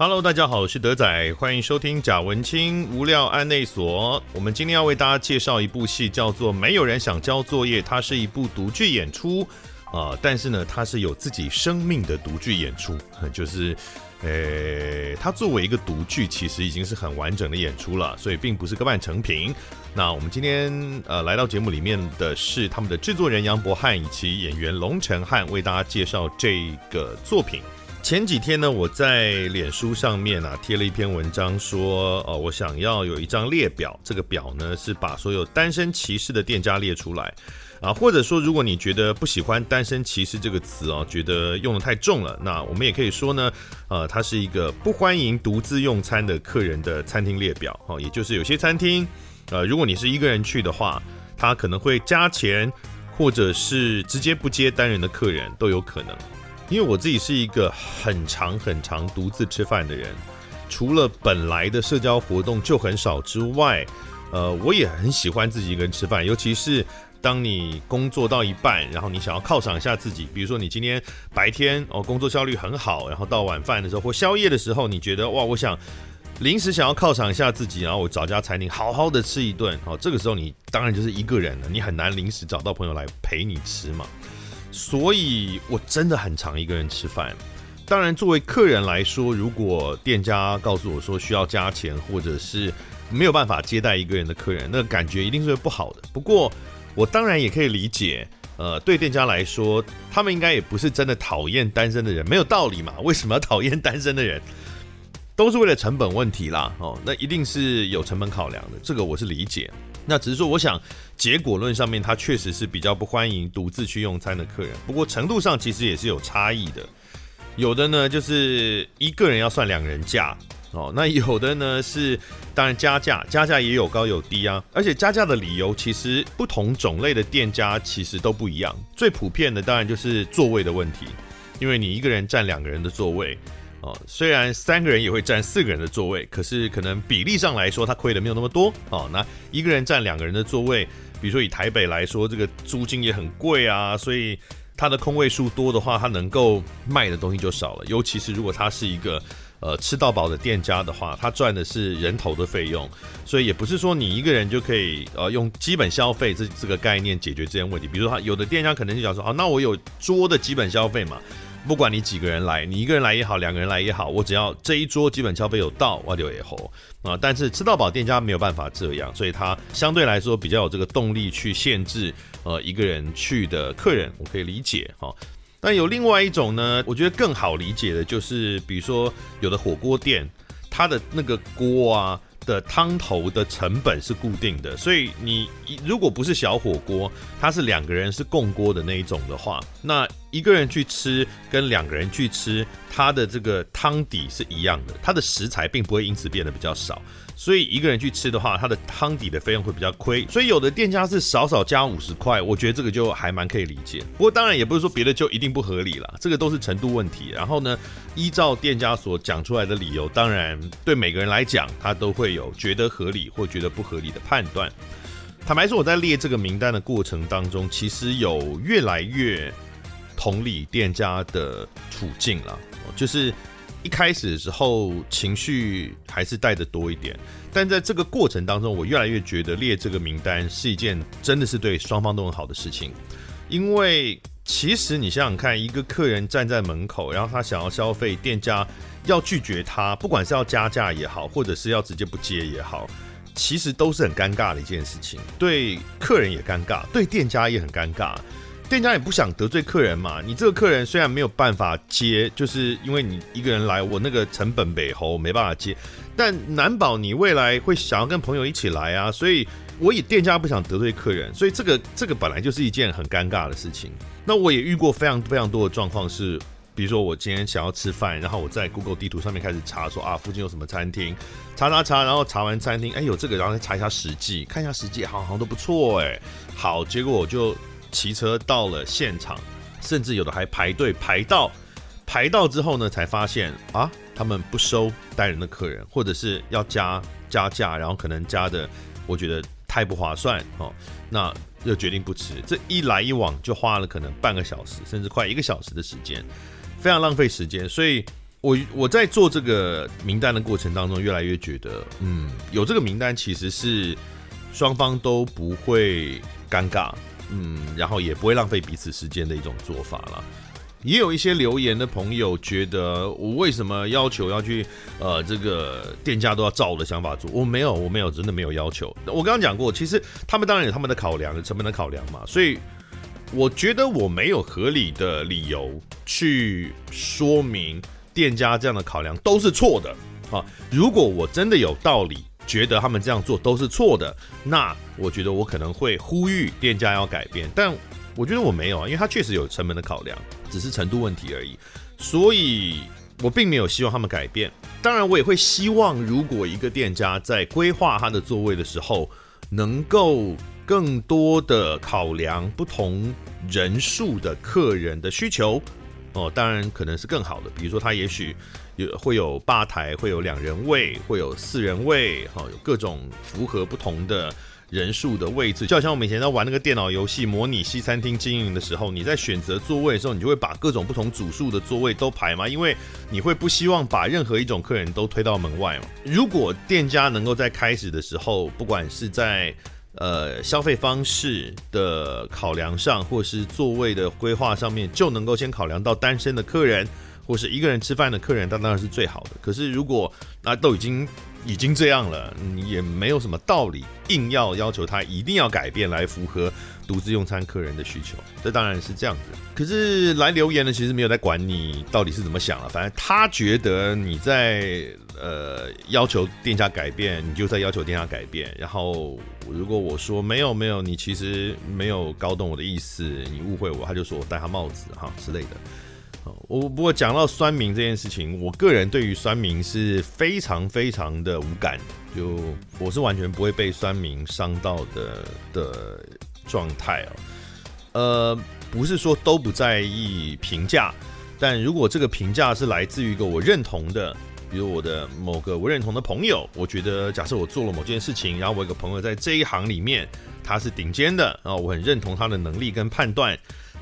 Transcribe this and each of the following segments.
Hello，大家好，我是德仔，欢迎收听贾文清无料案内所。我们今天要为大家介绍一部戏，叫做《没有人想交作业》，它是一部独剧演出啊、但是呢，它是有自己生命的独剧演出，就是，呃，它作为一个独剧，其实已经是很完整的演出了，所以并不是个半成品。那我们今天呃来到节目里面的是他们的制作人杨博翰以及演员龙承翰，为大家介绍这个作品。前几天呢，我在脸书上面啊贴了一篇文章说，呃，我想要有一张列表，这个表呢是把所有单身歧视的店家列出来啊，或者说如果你觉得不喜欢“单身歧视”这个词哦，觉得用得太重了，那我们也可以说呢，呃，它是一个不欢迎独自用餐的客人的餐厅列表哦，也就是有些餐厅，呃，如果你是一个人去的话，他可能会加钱，或者是直接不接单人的客人都有可能。因为我自己是一个很常很常独自吃饭的人，除了本来的社交活动就很少之外，呃，我也很喜欢自己一个人吃饭，尤其是当你工作到一半，然后你想要犒赏一下自己，比如说你今天白天哦工作效率很好，然后到晚饭的时候或宵夜的时候，你觉得哇，我想临时想要犒赏一下自己，然后我找家餐厅好好的吃一顿，哦，这个时候你当然就是一个人了，你很难临时找到朋友来陪你吃嘛。所以，我真的很常一个人吃饭。当然，作为客人来说，如果店家告诉我说需要加钱，或者是没有办法接待一个人的客人，那感觉一定是会不好的。不过，我当然也可以理解，呃，对店家来说，他们应该也不是真的讨厌单身的人，没有道理嘛？为什么要讨厌单身的人？都是为了成本问题啦，哦，那一定是有成本考量的，这个我是理解。那只是说，我想结果论上面，他确实是比较不欢迎独自去用餐的客人。不过程度上其实也是有差异的，有的呢就是一个人要算两人价哦，那有的呢是当然加价，加价也有高有低啊。而且加价的理由其实不同种类的店家其实都不一样。最普遍的当然就是座位的问题，因为你一个人占两个人的座位。哦，虽然三个人也会占四个人的座位，可是可能比例上来说，他亏的没有那么多。哦，那一个人占两个人的座位，比如说以台北来说，这个租金也很贵啊，所以他的空位数多的话，他能够卖的东西就少了。尤其是如果他是一个呃吃到饱的店家的话，他赚的是人头的费用，所以也不是说你一个人就可以呃用基本消费这这个概念解决这些问题。比如说他有的店家可能就想说，好，那我有桌的基本消费嘛。不管你几个人来，你一个人来也好，两个人来也好，我只要这一桌基本消费有到，我就也吼啊。但是吃到饱店家没有办法这样，所以他相对来说比较有这个动力去限制呃一个人去的客人，我可以理解哈。但有另外一种呢，我觉得更好理解的就是，比如说有的火锅店，它的那个锅啊。的汤头的成本是固定的，所以你如果不是小火锅，它是两个人是共锅的那一种的话，那一个人去吃跟两个人去吃，它的这个汤底是一样的，它的食材并不会因此变得比较少。所以一个人去吃的话，它的汤底的费用会比较亏。所以有的店家是少少加五十块，我觉得这个就还蛮可以理解。不过当然也不是说别的就一定不合理了，这个都是程度问题。然后呢，依照店家所讲出来的理由，当然对每个人来讲，他都会有觉得合理或觉得不合理的判断。坦白说，我在列这个名单的过程当中，其实有越来越同理店家的处境了，就是。一开始的时候情绪还是带得多一点，但在这个过程当中，我越来越觉得列这个名单是一件真的是对双方都很好的事情。因为其实你想想看，一个客人站在门口，然后他想要消费，店家要拒绝他，不管是要加价也好，或者是要直接不接也好，其实都是很尴尬的一件事情，对客人也尴尬，对店家也很尴尬。店家也不想得罪客人嘛，你这个客人虽然没有办法接，就是因为你一个人来，我那个成本北侯没办法接，但难保你未来会想要跟朋友一起来啊，所以我以店家不想得罪客人，所以这个这个本来就是一件很尴尬的事情。那我也遇过非常非常多的状况是，比如说我今天想要吃饭，然后我在 Google 地图上面开始查说啊，附近有什么餐厅，查查查，然后查完餐厅，哎有这个，然后再查一下实际，看一下实际，好好像都不错哎，好，结果我就。骑车到了现场，甚至有的还排队排到，排到之后呢，才发现啊，他们不收单人的客人，或者是要加加价，然后可能加的我觉得太不划算哦，那就决定不吃。这一来一往就花了可能半个小时，甚至快一个小时的时间，非常浪费时间。所以。我我在做这个名单的过程当中，越来越觉得，嗯，有这个名单其实是双方都不会尴尬，嗯，然后也不会浪费彼此时间的一种做法了。也有一些留言的朋友觉得，我为什么要求要去，呃，这个店家都要照我的想法做？我没有，我没有，真的没有要求。我刚刚讲过，其实他们当然有他们的考量，成本的考量嘛，所以。我觉得我没有合理的理由去说明店家这样的考量都是错的啊！如果我真的有道理觉得他们这样做都是错的，那我觉得我可能会呼吁店家要改变。但我觉得我没有啊，因为他确实有成本的考量，只是程度问题而已。所以我并没有希望他们改变。当然，我也会希望，如果一个店家在规划他的座位的时候，能够。更多的考量不同人数的客人的需求哦，当然可能是更好的。比如说，它也许有会有吧台，会有两人位，会有四人位，哈，有各种符合不同的人数的位置。就好像我们以前在玩那个电脑游戏模拟西餐厅经营的时候，你在选择座位的时候，你就会把各种不同组数的座位都排嘛，因为你会不希望把任何一种客人都推到门外嘛。如果店家能够在开始的时候，不管是在呃，消费方式的考量上，或是座位的规划上面，就能够先考量到单身的客人，或是一个人吃饭的客人，那当然是最好的。可是如果那都已经已经这样了，你也没有什么道理硬要要求他一定要改变来符合独自用餐客人的需求。这当然是这样子。可是来留言的其实没有在管你到底是怎么想了，反正他觉得你在。呃，要求店家改变，你就在要求店家改变。然后，如果我说没有没有，你其实没有搞懂我的意思，你误会我，他就说我戴他帽子哈之类的。我不过讲到酸民这件事情，我个人对于酸民是非常非常的无感，就我是完全不会被酸民伤到的的状态哦。呃，不是说都不在意评价，但如果这个评价是来自于一个我认同的。比如我的某个我认同的朋友，我觉得假设我做了某件事情，然后我有个朋友在这一行里面他是顶尖的，然后我很认同他的能力跟判断，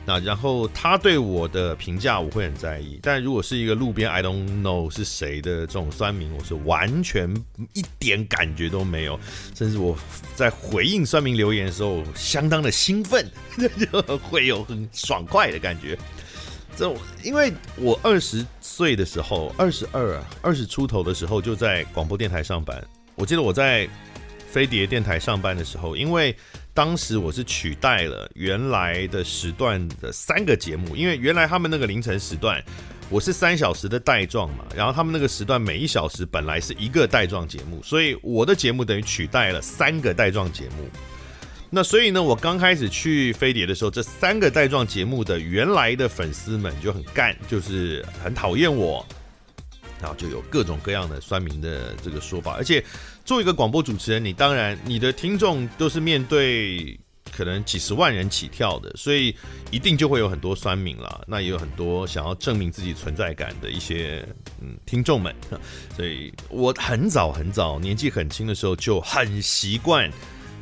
那然后他对我的评价我会很在意。但如果是一个路边 I don't know 是谁的这种酸民，我是完全一点感觉都没有，甚至我在回应酸民留言的时候相当的兴奋，就会有很爽快的感觉。这，因为我二十岁的时候，二十二、二十出头的时候就在广播电台上班。我记得我在飞碟电台上班的时候，因为当时我是取代了原来的时段的三个节目，因为原来他们那个凌晨时段，我是三小时的带状嘛，然后他们那个时段每一小时本来是一个带状节目，所以我的节目等于取代了三个带状节目。那所以呢，我刚开始去飞碟的时候，这三个带状节目的原来的粉丝们就很干，就是很讨厌我，然后就有各种各样的酸民的这个说法。而且作为一个广播主持人，你当然你的听众都是面对可能几十万人起跳的，所以一定就会有很多酸民啦。那也有很多想要证明自己存在感的一些嗯听众们。所以我很早很早年纪很轻的时候就很习惯。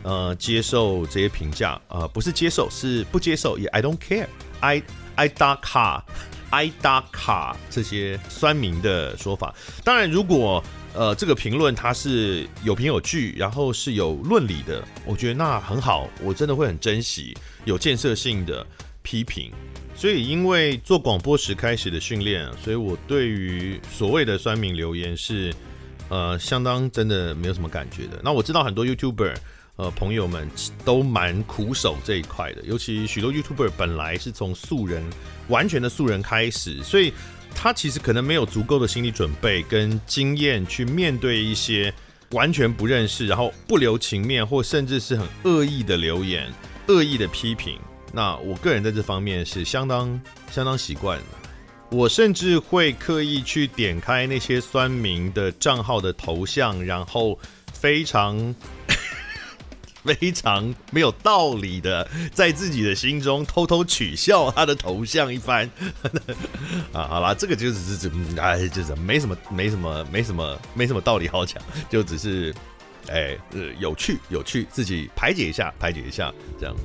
呃，接受这些评价，呃，不是接受，是不接受，也 I don't care，I I 打卡，I 打卡这些酸民的说法。当然，如果呃这个评论它是有凭有据，然后是有论理的，我觉得那很好，我真的会很珍惜有建设性的批评。所以，因为做广播时开始的训练，所以我对于所谓的酸民留言是呃相当真的没有什么感觉的。那我知道很多 YouTuber。呃，朋友们都蛮苦守这一块的，尤其许多 YouTuber 本来是从素人，完全的素人开始，所以他其实可能没有足够的心理准备跟经验去面对一些完全不认识，然后不留情面或甚至是很恶意的留言、恶意的批评。那我个人在这方面是相当相当习惯的，我甚至会刻意去点开那些酸民的账号的头像，然后非常。非常没有道理的，在自己的心中偷偷取笑他的头像一番 啊，好啦，这个就只是哎，就是没什么，没什么，没什么，没什么道理好讲，就只是哎，呃，有趣，有趣，自己排解一下，排解一下，这样。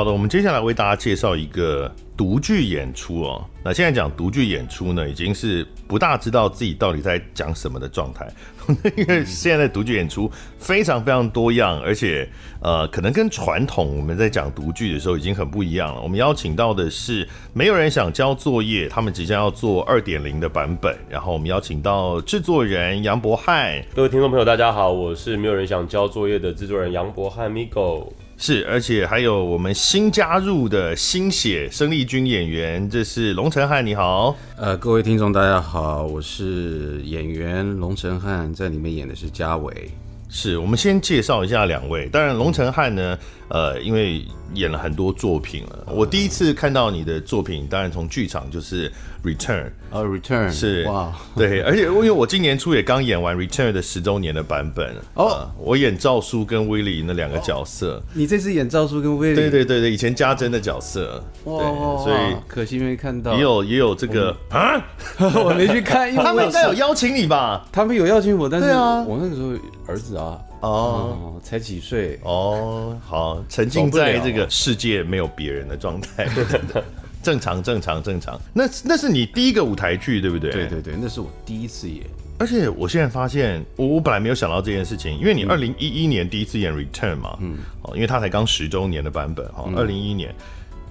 好的，我们接下来为大家介绍一个独剧演出哦。那现在讲独剧演出呢，已经是不大知道自己到底在讲什么的状态，因为现在独剧演出非常非常多样，而且呃，可能跟传统我们在讲独剧的时候已经很不一样了。我们邀请到的是没有人想交作业，他们即将要做二点零的版本。然后我们邀请到制作人杨博翰，各位听众朋友，大家好，我是没有人想交作业的制作人杨博翰 Migo。是，而且还有我们新加入的新血生力军演员，这是龙承汉，你好。呃，各位听众大家好，我是演员龙承汉，在里面演的是家伟。是，我们先介绍一下两位，当然龙承汉呢，呃，因为演了很多作品了，我第一次看到你的作品，当然从剧场就是。Return，呃、uh,，Return 是哇，对，而且因为我今年初也刚演完 Return 的十周年的版本哦、oh. 呃，我演赵叔跟威利那两个角色，oh. 你这次演赵叔跟威利，对对对对，以前家珍的角色，哇、oh.，所以可惜没看到，也有也有这个啊，我没去看，因为他们应该有邀请你吧？他们有邀请我，但是我那个时候儿子啊，哦、oh. 嗯，才几岁哦，好，沉浸在这个世界没有别人的状态。正常，正常，正常。那那是你第一个舞台剧，对不对？对对对，那是我第一次演。而且我现在发现，我我本来没有想到这件事情，因为你二零一一年第一次演《Return》嘛，嗯，哦，因为他才刚十周年的版本，哈，二零一一年。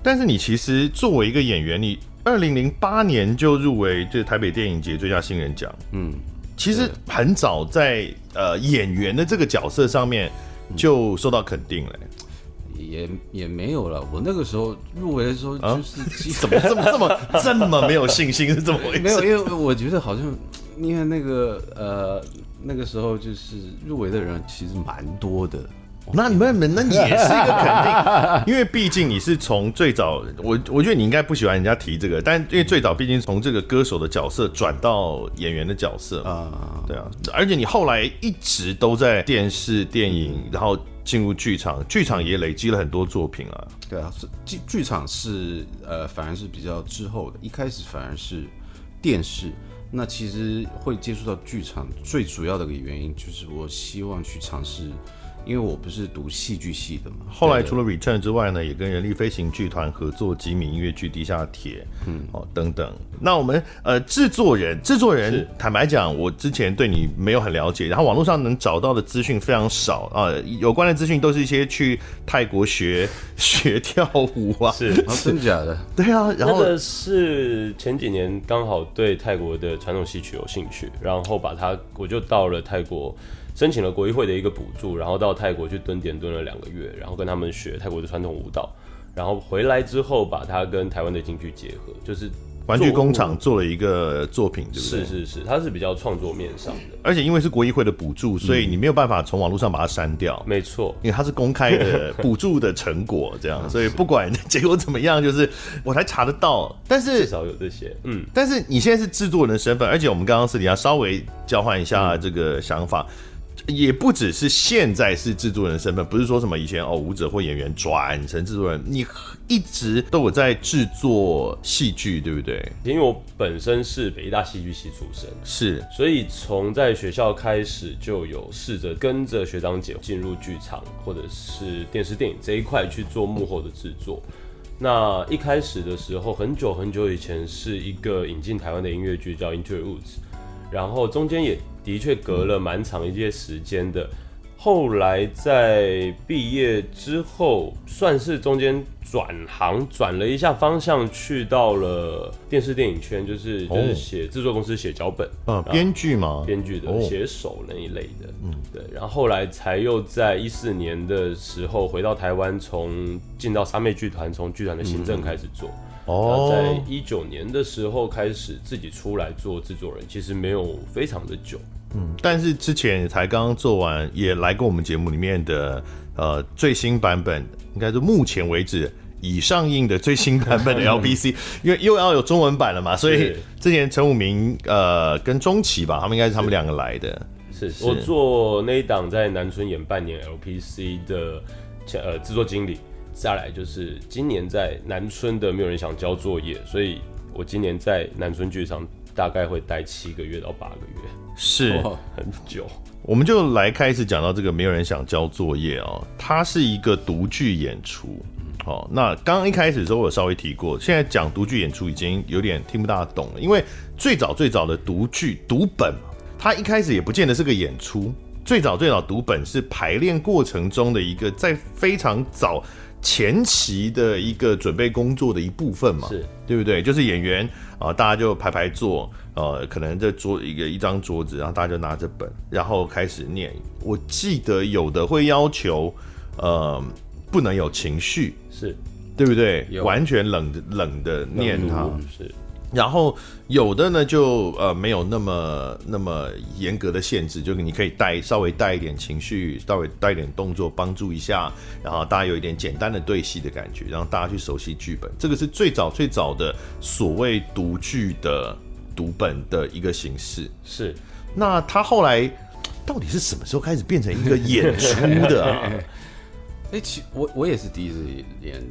但是你其实作为一个演员，你二零零八年就入围这台北电影节最佳新人奖，嗯，其实很早在呃演员的这个角色上面就受到肯定了。也也没有了。我那个时候入围的时候，就是、啊、怎么这么这么这么没有信心？是怎么回事？没有，因为我觉得好像，因为那个呃那个时候就是入围的人其实蛮多的。那你们那也是一个肯定，因为毕竟你是从最早，我我觉得你应该不喜欢人家提这个，但因为最早毕竟从这个歌手的角色转到演员的角色啊，对啊，而且你后来一直都在电视、电影，然后。进入剧场，剧场也累积了很多作品啊。对啊，是剧剧场是呃，反而是比较之后的。一开始反而是电视。那其实会接触到剧场，最主要的一个原因就是我希望去尝试。因为我不是读戏剧系的嘛，后来除了 Return 之外呢，也跟人力飞行剧团合作吉米音乐剧《地下铁》，嗯，哦等等。那我们呃制作人，制作人坦白讲，我之前对你没有很了解，然后网络上能找到的资讯非常少啊、呃，有关的资讯都是一些去泰国学 学跳舞啊，是，真假的？对啊，然后、那个、是前几年刚好对泰国的传统戏曲有兴趣，然后把它我就到了泰国。申请了国议会的一个补助，然后到泰国去蹲点蹲了两个月，然后跟他们学泰国的传统舞蹈，然后回来之后把它跟台湾的京剧结合，就是玩具工厂做了一个作品，对不对？是是是，它是比较创作面上的，而且因为是国议会的补助，所以你没有办法从网络上把它删掉。没错，因为它是公开的补助的成果，这样，所以不管结果怎么样，就是我才查得到。但是至少有这些，嗯。但是你现在是制作人的身份，而且我们刚刚私底下稍微交换一下这个想法。嗯也不只是现在是制作人的身份，不是说什么以前哦舞者或演员转成制作人，你一直都有在制作戏剧，对不对？因为我本身是北艺大戏剧系出身，是，所以从在学校开始就有试着跟着学长姐进入剧场或者是电视电影这一块去做幕后的制作。那一开始的时候，很久很久以前是一个引进台湾的音乐剧叫《Into the Woods》，然后中间也。的确隔了蛮长一些时间的，后来在毕业之后，算是中间转行转了一下方向，去到了电视电影圈，就是就是写制作公司写脚本，嗯，编剧嘛，编剧的写手那一类的，嗯，对，然后后来才又在一四年的时候回到台湾，从进到三妹剧团，从剧团的行政开始做。哦，在一九年的时候开始自己出来做制作人，其实没有非常的久，嗯，但是之前才刚刚做完，也来过我们节目里面的呃最新版本，应该是目前为止已上映的最新版本的 LBC，因为又要有中文版了嘛，所以之前陈武明呃跟钟琦吧，他们应该是他们两个来的，是，是。我做那一档在南村演半年 LPC 的呃制作经理。再来就是今年在南村的没有人想交作业，所以我今年在南村剧场大概会待七个月到八个月，是。很久。我们就来开始讲到这个没有人想交作业哦，它是一个独剧演出，哦，那刚刚一开始的时候我有稍微提过，现在讲独剧演出已经有点听不大懂了，因为最早最早的独剧读本，它一开始也不见得是个演出，最早最早读本是排练过程中的一个在非常早前期的一个准备工作的一部分嘛，是对不对？就是演员啊、呃，大家就排排坐，呃，可能这桌一个一张桌子，然后大家就拿着本，然后开始念。我记得有的会要求，呃。不能有情绪，是对不对？完全冷的冷的念它，是。然后有的呢，就呃没有那么那么严格的限制，就是你可以带稍微带一点情绪，稍微带一点动作帮助一下，然后大家有一点简单的对戏的感觉，然后大家去熟悉剧本。这个是最早最早的所谓读剧的读本的一个形式。是。那他后来到底是什么时候开始变成一个演出的啊？哎、欸，其我我也是第一次演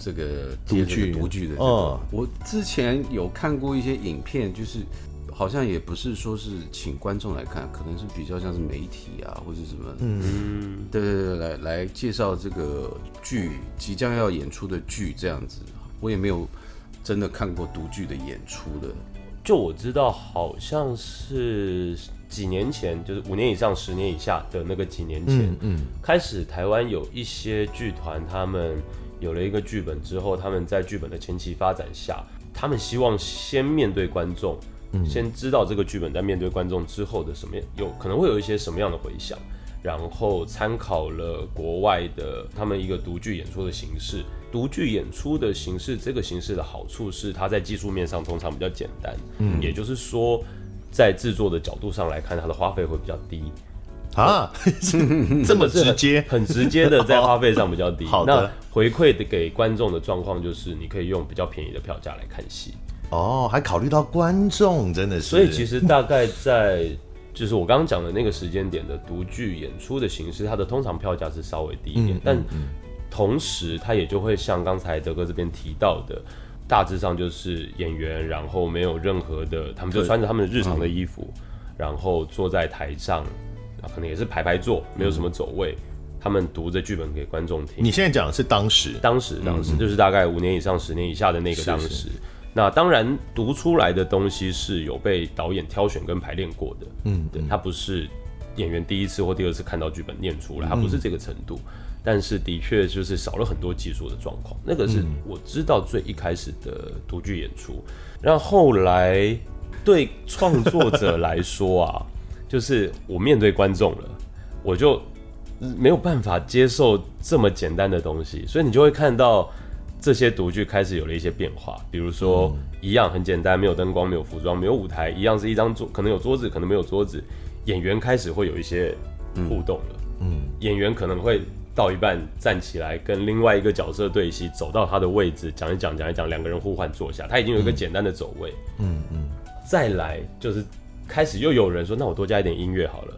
这个独剧独剧的这个。哦，我之前有看过一些影片，就是好像也不是说是请观众来看，可能是比较像是媒体啊或者什么，嗯，对对对，来来介绍这个剧即将要演出的剧这样子。我也没有真的看过独剧的演出的。就我知道，好像是。几年前，就是五年以上、十年以下的那个几年前，嗯，嗯开始台湾有一些剧团，他们有了一个剧本之后，他们在剧本的前期发展下，他们希望先面对观众，嗯，先知道这个剧本在面对观众之后的什么有可能会有一些什么样的回响，然后参考了国外的他们一个独剧演出的形式。独剧演出的形式，这个形式的好处是它在技术面上通常比较简单，嗯，也就是说。在制作的角度上来看，它的花费会比较低啊，这么直接，很直接的 在花费上比较低。好的，那回馈的给观众的状况就是，你可以用比较便宜的票价来看戏。哦，还考虑到观众，真的是。所以其实大概在就是我刚刚讲的那个时间点的独剧演出的形式，它的通常票价是稍微低一点，嗯、但同时它也就会像刚才德哥这边提到的。大致上就是演员，然后没有任何的，他们就穿着他们日常的衣服，嗯、然后坐在台上，可能也是排排坐，没有什么走位，嗯、他们读着剧本给观众听。你现在讲的是当时，当时，当时就是大概五年以上、十年以下的那个当时。是是那当然，读出来的东西是有被导演挑选跟排练过的，嗯，对，他不是演员第一次或第二次看到剧本念出来，他不是这个程度。嗯但是的确就是少了很多技术的状况，那个是我知道最一开始的独剧演出。然后后来对创作者来说啊，就是我面对观众了，我就没有办法接受这么简单的东西，所以你就会看到这些独剧开始有了一些变化。比如说，一样很简单，没有灯光，没有服装，没有舞台，一样是一张桌，可能有桌子，可能没有桌子，演员开始会有一些互动了。嗯，演员可能会。到一半站起来跟另外一个角色对戏，走到他的位置讲一讲讲一讲，两个人互换坐下，他已经有一个简单的走位。嗯嗯，再来就是开始又有人说，那我多加一点音乐好了。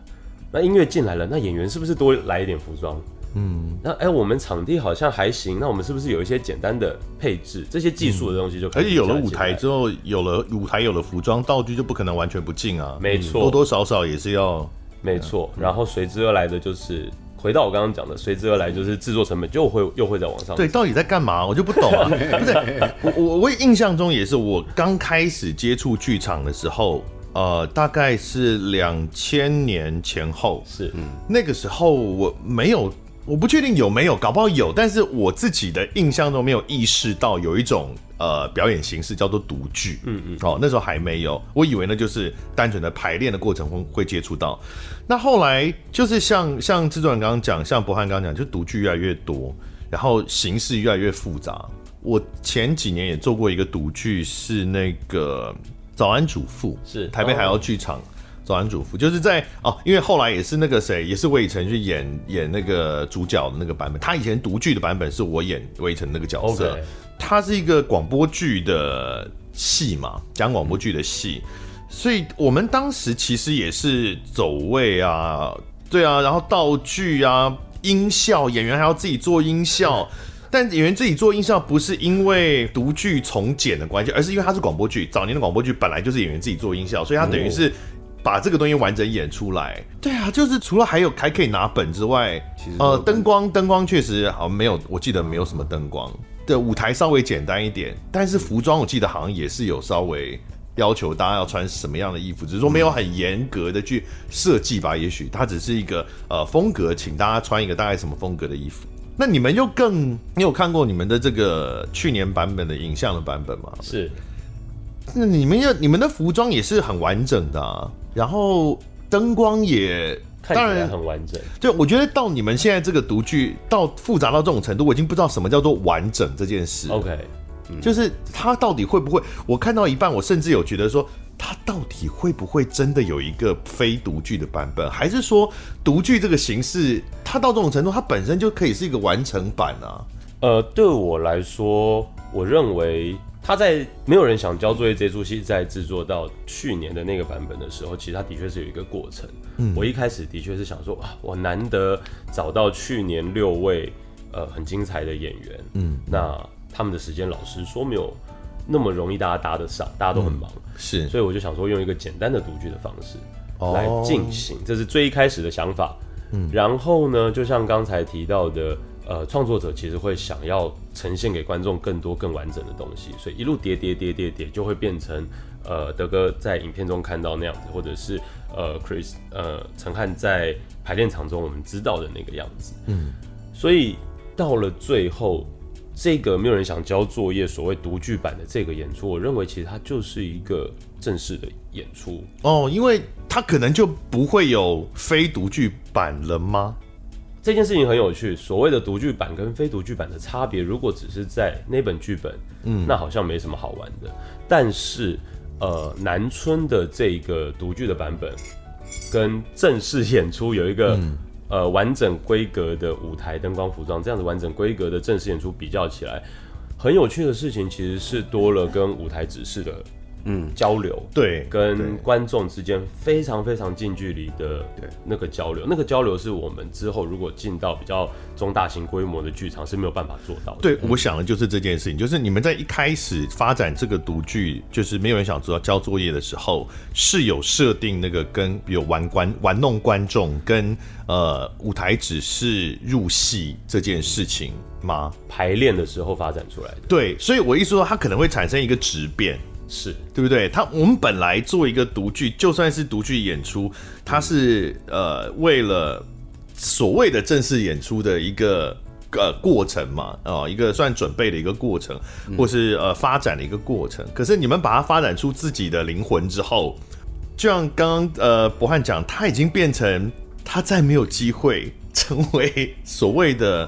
那音乐进来了，那演员是不是多来一点服装？嗯，那哎、欸，我们场地好像还行，那我们是不是有一些简单的配置？这些技术的东西就可以。而且有了舞台之后，有了舞台，有了服装道具，就不可能完全不进啊。没错，多多少少也是要。没错，然后随之而来的就是。回到我刚刚讲的，随之而来就是制作成本就会又会在往上。对，到底在干嘛？我就不懂啊。不是，我我我印象中也是，我刚开始接触剧场的时候，呃，大概是两千年前后。是，嗯，那个时候我没有，我不确定有没有，搞不好有，但是我自己的印象中没有意识到有一种。呃，表演形式叫做独剧，嗯嗯，哦，那时候还没有，我以为呢就是单纯的排练的过程会会接触到。那后来就是像像制作人刚刚讲，像博翰刚刚讲，就独剧越来越多，然后形式越来越复杂。我前几年也做过一个独剧，是那个早安主妇，是台北海鸥剧场早安主妇，就是在哦，因为后来也是那个谁，也是魏晨去演演那个主角的那个版本，他以前读剧的版本是我演魏晨那个角色。它是一个广播剧的戏嘛，讲广播剧的戏，所以我们当时其实也是走位啊，对啊，然后道具啊、音效，演员还要自己做音效，但演员自己做音效不是因为独剧从简的关系，而是因为它是广播剧，早年的广播剧本来就是演员自己做音效，所以他等于是把这个东西完整演出来。对啊，就是除了还有还可以拿本之外，其实呃，灯光灯光确实好像没有，我记得没有什么灯光的舞台稍微简单一点，但是服装我记得好像也是有稍微要求大家要穿什么样的衣服，只是说没有很严格的去设计吧，也许它只是一个呃风格，请大家穿一个大概什么风格的衣服。那你们又更，你有看过你们的这个去年版本的影像的版本吗？是，那你们要你们的服装也是很完整的啊，然后灯光也当然很完整。对，我觉得到你们现在这个独剧到复杂到这种程度，我已经不知道什么叫做完整这件事。OK，就是它到底会不会？我看到一半，我甚至有觉得说。它到底会不会真的有一个非独剧的版本，还是说独剧这个形式，它到这种程度，它本身就可以是一个完成版啊？呃，对我来说，我认为他在没有人想交作业这出戏在制作到去年的那个版本的时候，其实它的确是有一个过程。嗯，我一开始的确是想说，哇，我难得找到去年六位呃很精彩的演员，嗯，那他们的时间，老实说没有。那么容易大家搭得上，大家都很忙，嗯、是，所以我就想说用一个简单的读剧的方式来进行，哦、这是最一开始的想法。嗯，然后呢，就像刚才提到的，呃，创作者其实会想要呈现给观众更多更完整的东西，所以一路叠叠叠叠叠，就会变成呃德哥在影片中看到那样子，或者是呃 Chris 呃陈汉在排练场中我们知道的那个样子。嗯，所以到了最后。这个没有人想交作业，所谓独剧版的这个演出，我认为其实它就是一个正式的演出哦，因为它可能就不会有非独剧版了吗？这件事情很有趣，所谓的独剧版跟非独剧版的差别，如果只是在那本剧本，嗯，那好像没什么好玩的。但是，呃，南村的这个独剧的版本跟正式演出有一个。呃，完整规格的舞台灯光服装，这样子完整规格的正式演出比较起来，很有趣的事情其实是多了跟舞台指示的。嗯，交流对，跟观众之间非常非常近距离的那个交流，那个交流是我们之后如果进到比较中大型规模的剧场是没有办法做到的。对，我想的就是这件事情，就是你们在一开始发展这个独剧，就是没有人想做交作业的时候，是有设定那个跟比如玩观玩弄观众跟呃舞台只是入戏这件事情吗？排练的时候发展出来的。对，所以我一说它可能会产生一个质变。是对不对？他我们本来做一个独剧，就算是独剧演出，它是呃为了所谓的正式演出的一个呃过程嘛，哦、呃，一个算准备的一个过程，或是呃发展的一个过程。可是你们把它发展出自己的灵魂之后，就像刚刚呃博汉讲，他已经变成他再没有机会成为所谓的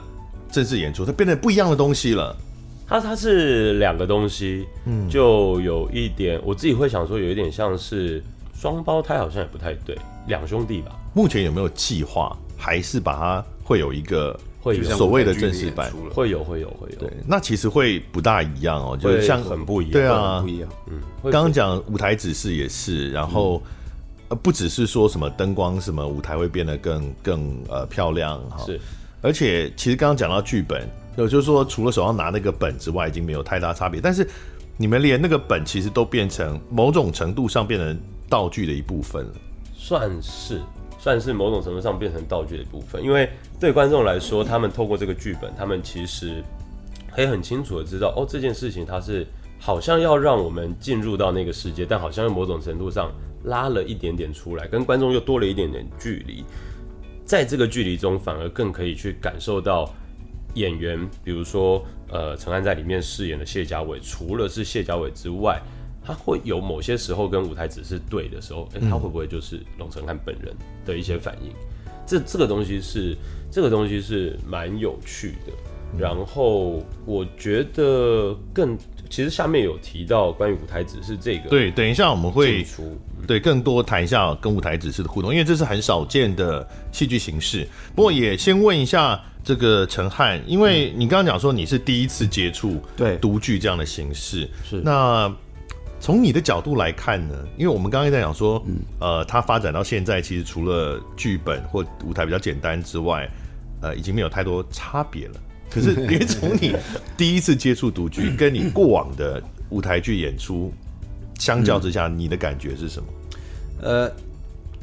正式演出，他变成不一样的东西了。它它是两个东西，嗯，就有一点我自己会想说，有一点像是双胞胎，好像也不太对，两兄弟吧。目前有没有计划，还是把它会有一个会有所谓的正式版？会有会有会有。对，那其实会不大一样哦，就是像很不一样，对啊，不一样。嗯，刚刚讲舞台指示也是，然后呃，不只是说什么灯光什么舞台会变得更更呃漂亮哈，是，而且其实刚刚讲到剧本。有就是说，除了手上拿那个本之外，已经没有太大差别。但是你们连那个本其实都变成某种程度上变成道具的一部分了，算是算是某种程度上变成道具的一部分。因为对观众来说，他们透过这个剧本，他们其实可以很清楚的知道，哦，这件事情它是好像要让我们进入到那个世界，但好像又某种程度上拉了一点点出来，跟观众又多了一点点距离。在这个距离中，反而更可以去感受到。演员，比如说，呃，陈安在里面饰演的谢家伟，除了是谢家伟之外，他会有某些时候跟舞台指示对的时候，哎、欸，他会不会就是龙承翰本人的一些反应？这这个东西是，这个东西是蛮有趣的。然后我觉得更，其实下面有提到关于舞台指示这个，对，等一下我们会对更多谈一下跟舞台指示的互动，因为这是很少见的戏剧形式。不过也先问一下。这个陈汉，因为你刚刚讲说你是第一次接触对独剧这样的形式，是那从你的角度来看呢？因为我们刚刚在讲说，嗯、呃，它发展到现在，其实除了剧本或舞台比较简单之外，呃，已经没有太多差别了。可是，因为从你第一次接触独剧，跟你过往的舞台剧演出相较之下，嗯、你的感觉是什么？呃。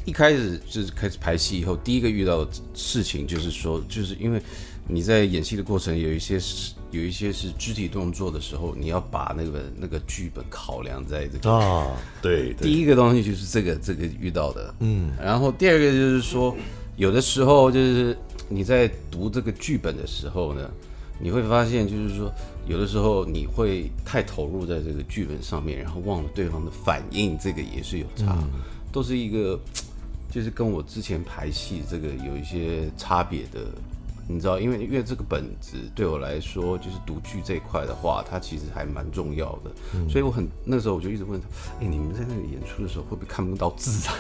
一开始就是开始排戏以后，第一个遇到的事情就是说，就是因为你在演戏的过程有一些是有一些是肢体动作的时候，你要把那个那个剧本考量在这个啊，对，第一个东西就是这个这个遇到的，嗯，然后第二个就是说，有的时候就是你在读这个剧本的时候呢，你会发现就是说，有的时候你会太投入在这个剧本上面，然后忘了对方的反应，这个也是有差，嗯、都是一个。就是跟我之前排戏这个有一些差别的。你知道，因为因为这个本子对我来说，就是读剧这一块的话，它其实还蛮重要的。嗯、所以我很那时候我就一直问他，哎、欸，你们在那里演出的时候会不会看不到字啊？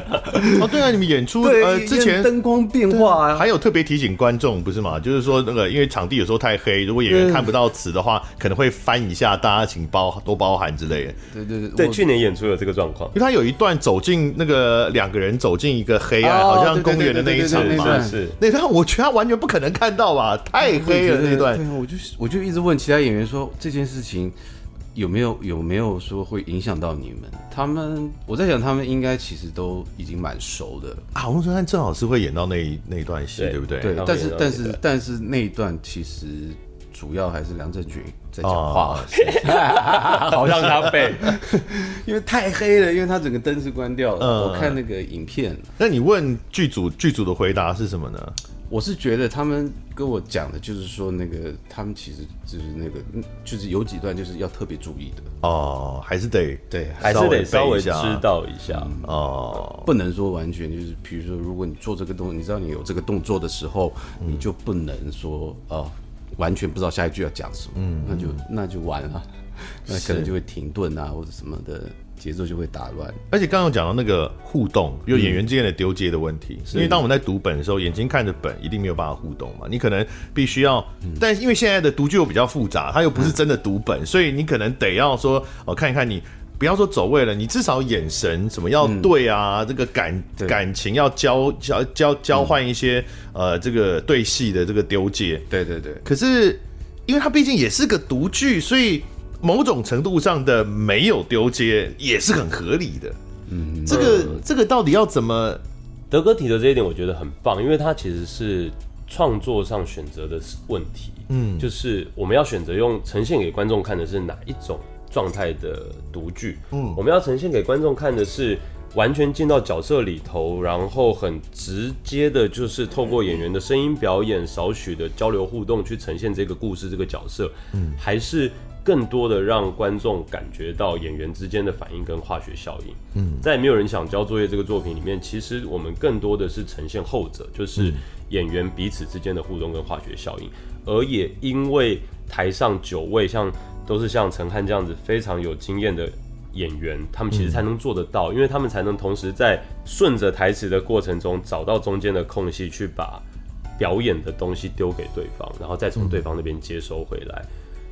哦，对啊，你们演出对呃之前灯光变化啊，还有特别提醒观众不是吗？就是说那个因为场地有时候太黑，如果演员看不到词的话，可能会翻一下，大家请包多包涵之类的。对对对，对，去年演出有这个状况，因为他有一段走进那个两个人走进一个黑暗，哦、好像公园的那一场嘛，是那段我觉得他完全不可能看到吧。太黑了那段，对啊，我就我就一直问其他演员说，这件事情有没有有没有说会影响到你们？他们我在想，他们应该其实都已经蛮熟的啊。洪承翰正好是会演到那一那一段戏，对不对？对，但是但是但是那一段其实主要还是梁振军在讲话，好像他背，因为太黑了，因为他整个灯是关掉的。我看那个影片，那你问剧组剧组的回答是什么呢？我是觉得他们跟我讲的，就是说那个他们其实就是那个，就是有几段就是要特别注意的。哦，还是得对，还是得稍微知道一下。哦，不能说完全就是，比如说如果你做这个动作，你知道你有这个动作的时候，你就不能说哦，完全不知道下一句要讲什么，嗯，那就那就完了，那可能就会停顿啊或者什么的。节奏就会打乱，而且刚刚讲到那个互动，有演员之间的丢接的问题。嗯、因为当我们在读本的时候，眼睛看着本，一定没有办法互动嘛。你可能必须要，嗯、但因为现在的读剧又比较复杂，它又不是真的读本，嗯、所以你可能得要说，哦，看一看你，不要说走位了，你至少眼神什么要对啊，嗯、这个感感情要交交交交换一些，嗯、呃，这个对戏的这个丢接。对对对。可是，因为它毕竟也是个读剧，所以。某种程度上的没有丢接也是很合理的，嗯，这个、呃、这个到底要怎么？德哥提的这一点我觉得很棒，因为他其实是创作上选择的问题，嗯，就是我们要选择用呈现给观众看的是哪一种状态的独剧，嗯，我们要呈现给观众看的是完全进到角色里头，然后很直接的，就是透过演员的声音表演、少许的交流互动去呈现这个故事、这个角色，嗯，还是。更多的让观众感觉到演员之间的反应跟化学效应。嗯，在没有人想交作业这个作品里面，其实我们更多的是呈现后者，就是演员彼此之间的互动跟化学效应。而也因为台上九位像都是像陈汉这样子非常有经验的演员，他们其实才能做得到，因为他们才能同时在顺着台词的过程中找到中间的空隙，去把表演的东西丢给对方，然后再从对方那边接收回来。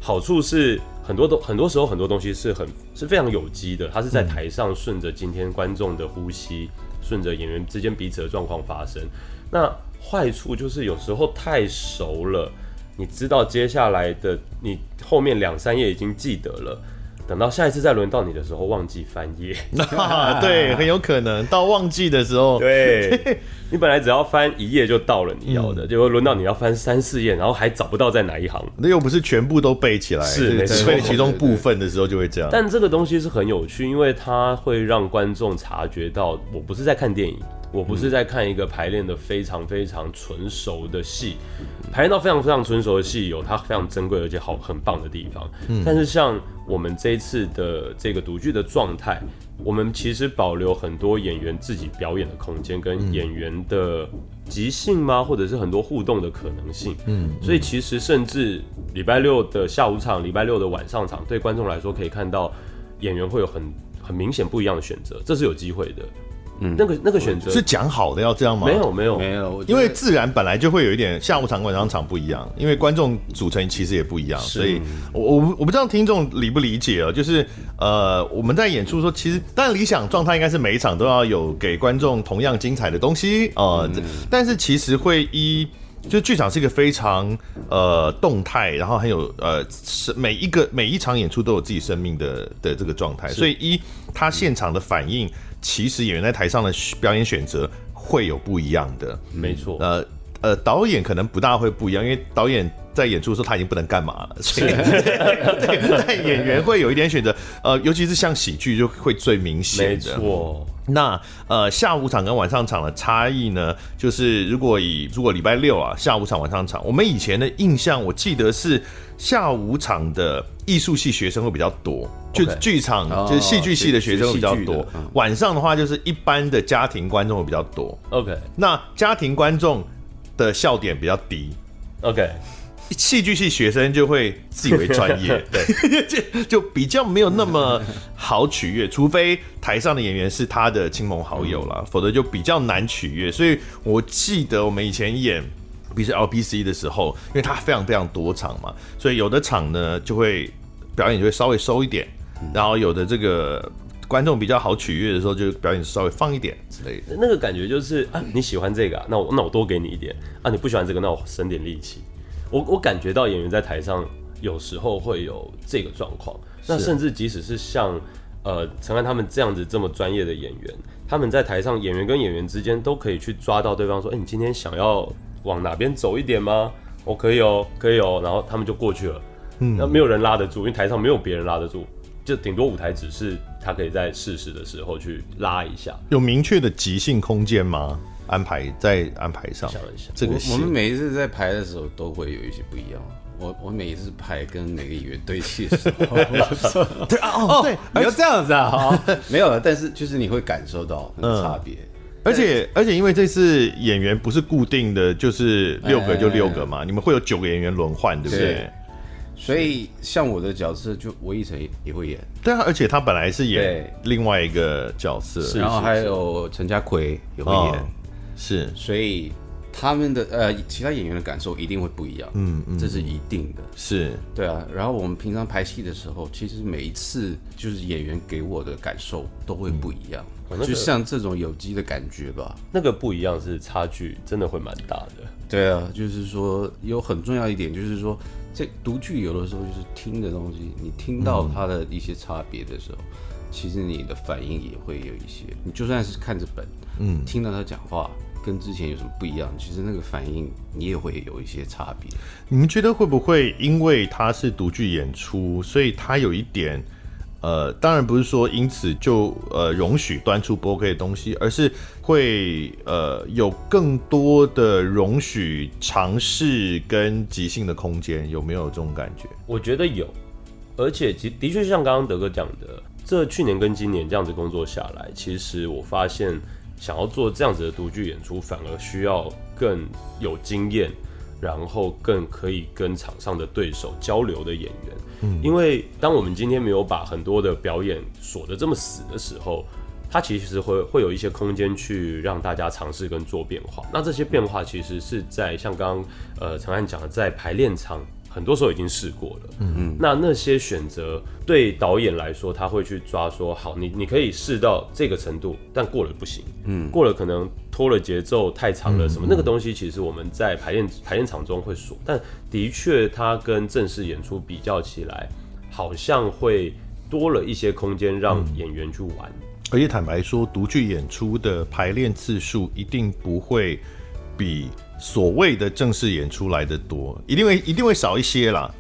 好处是很多都很多时候很多东西是很是非常有机的，它是在台上顺着今天观众的呼吸，顺着演员之间彼此的状况发生。那坏处就是有时候太熟了，你知道接下来的你后面两三页已经记得了。等到下一次再轮到你的时候，忘记翻页，对，很有可能到忘记的时候，对，你本来只要翻一页就到了你要的，结果轮到你要翻三四页，然后还找不到在哪一行，那又不是全部都背起来，是背其中部分的时候就会这样。但这个东西是很有趣，因为它会让观众察觉到，我不是在看电影。我不是在看一个排练的非常非常纯熟的戏，排练到非常非常纯熟的戏有它非常珍贵而且好很棒的地方。但是像我们这一次的这个独剧的状态，我们其实保留很多演员自己表演的空间，跟演员的即兴吗？或者是很多互动的可能性。嗯，所以其实甚至礼拜六的下午场、礼拜六的晚上场，对观众来说可以看到演员会有很很明显不一样的选择，这是有机会的。嗯，那个那个选择。是讲好的要这样吗？没有没有。没有，因为自然本来就会有一点下午场晚上场不一样，因为观众组成其实也不一样，所以我我我不知道听众理不理解哦。就是呃，我们在演出说，其实当然理想状态应该是每一场都要有给观众同样精彩的东西啊，呃嗯、但是其实会依就剧场是一个非常呃动态，然后很有呃是每一个每一场演出都有自己生命的的这个状态，所以一他现场的反应，其实演员在台上的表演选择会有不一样的，没错，呃呃导演可能不大会不一样，因为导演。在演出的时候，他已经不能干嘛了，所以在 演员会有一点选择，呃，尤其是像喜剧就会最明显的。没错。那呃，下午场跟晚上场的差异呢，就是如果以如果礼拜六啊，下午场晚上场，我们以前的印象，我记得是下午场的艺术系学生会比较多，就剧场就是戏剧系的学生会比较多。晚上的话，就是一般的家庭观众会比较多。OK，那家庭观众的笑点比较低。OK。戏剧系学生就会自以为专业，对，就 就比较没有那么好取悦，除非台上的演员是他的亲朋好友啦，否则就比较难取悦。所以我记得我们以前演，比如说 LBC 的时候，因为它非常非常多场嘛，所以有的场呢就会表演就会稍微收一点，然后有的这个观众比较好取悦的时候，就表演稍微放一点之类的。那个感觉就是啊，你喜欢这个，那我那我多给你一点啊，你不喜欢这个，那我省点力气。我我感觉到演员在台上有时候会有这个状况，那甚至即使是像呃陈安他们这样子这么专业的演员，他们在台上演员跟演员之间都可以去抓到对方说，哎，你今天想要往哪边走一点吗？我可以哦，可以哦，然后他们就过去了，嗯，那没有人拉得住，因为台上没有别人拉得住，就顶多舞台只是他可以在适时的时候去拉一下。有明确的即兴空间吗？安排在安排上，这个我，我们每一次在排的时候都会有一些不一样。我我每一次排跟每个演员对戏的时候，对啊哦对，你要这样子啊，没有了，但是就是你会感受到差别，嗯。而且而且因为这次演员不是固定的，就是六个就六个嘛，你们会有九个演员轮换，对不对？对，所以像我的角色，就我一成也会演。对啊，而且他本来是演另外一个角色，然后还有陈家奎也会演。哦是，所以他们的呃，其他演员的感受一定会不一样，嗯嗯，这是一定的，是对啊。然后我们平常排戏的时候，其实每一次就是演员给我的感受都会不一样，嗯、就像这种有机的感觉吧。那个不一样是差距真的会蛮大的。对啊，就是说有很重要一点，就是说这读剧有的时候就是听的东西，你听到它的一些差别的时候，嗯、其实你的反应也会有一些。你就算是看着本，嗯，听到他讲话。跟之前有什么不一样？其实那个反应你也会有一些差别。你们觉得会不会因为它是独剧演出，所以它有一点，呃，当然不是说因此就呃容许端出不 OK 的东西，而是会呃有更多的容许尝试跟即兴的空间，有没有这种感觉？我觉得有，而且其的确像刚刚德哥讲的，这去年跟今年这样子工作下来，其实我发现。想要做这样子的独剧演出，反而需要更有经验，然后更可以跟场上的对手交流的演员。嗯，因为当我们今天没有把很多的表演锁得这么死的时候，它其实会会有一些空间去让大家尝试跟做变化。那这些变化其实是在像刚刚呃陈汉讲的，在排练场。很多时候已经试过了，嗯。嗯，那那些选择对导演来说，他会去抓说，好，你你可以试到这个程度，但过了不行，嗯，过了可能拖了节奏太长了什么，那个东西其实我们在排练排练场中会说，但的确它跟正式演出比较起来，好像会多了一些空间让演员去玩，嗯，而且坦白说，独剧演出的排练次数一定不会比。所谓的正式演出来的多，一定会一定会少一些啦。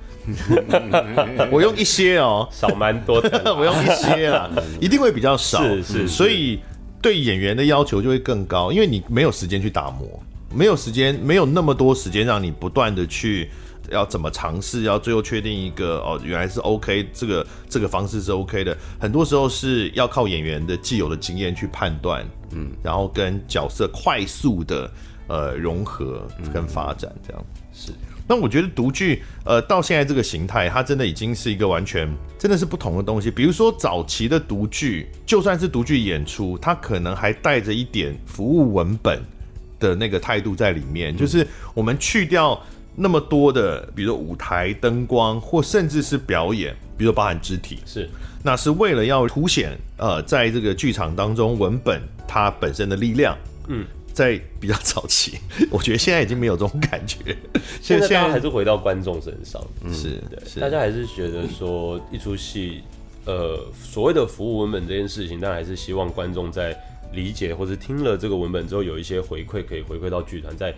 我用一些哦、喔，少蛮多的。我用一些啦，一定会比较少。是是，所以对演员的要求就会更高，因为你没有时间去打磨，没有时间，没有那么多时间让你不断的去要怎么尝试，要最后确定一个哦，原来是 OK，这个这个方式是 OK 的。很多时候是要靠演员的既有的经验去判断，嗯，然后跟角色快速的。呃，融合跟发展这样、嗯、是。那我觉得独剧，呃，到现在这个形态，它真的已经是一个完全真的是不同的东西。比如说早期的独剧，就算是独剧演出，它可能还带着一点服务文本的那个态度在里面，嗯、就是我们去掉那么多的，比如说舞台灯光，或甚至是表演，比如说包含肢体，是，那是为了要凸显呃，在这个剧场当中文本它本身的力量，嗯。在比较早期，我觉得现在已经没有这种感觉。现在大家还是回到观众身上，是对，是大家还是觉得说一出戏，呃，所谓的服务文本这件事情，当然还是希望观众在理解或者听了这个文本之后，有一些回馈可以回馈到剧团，在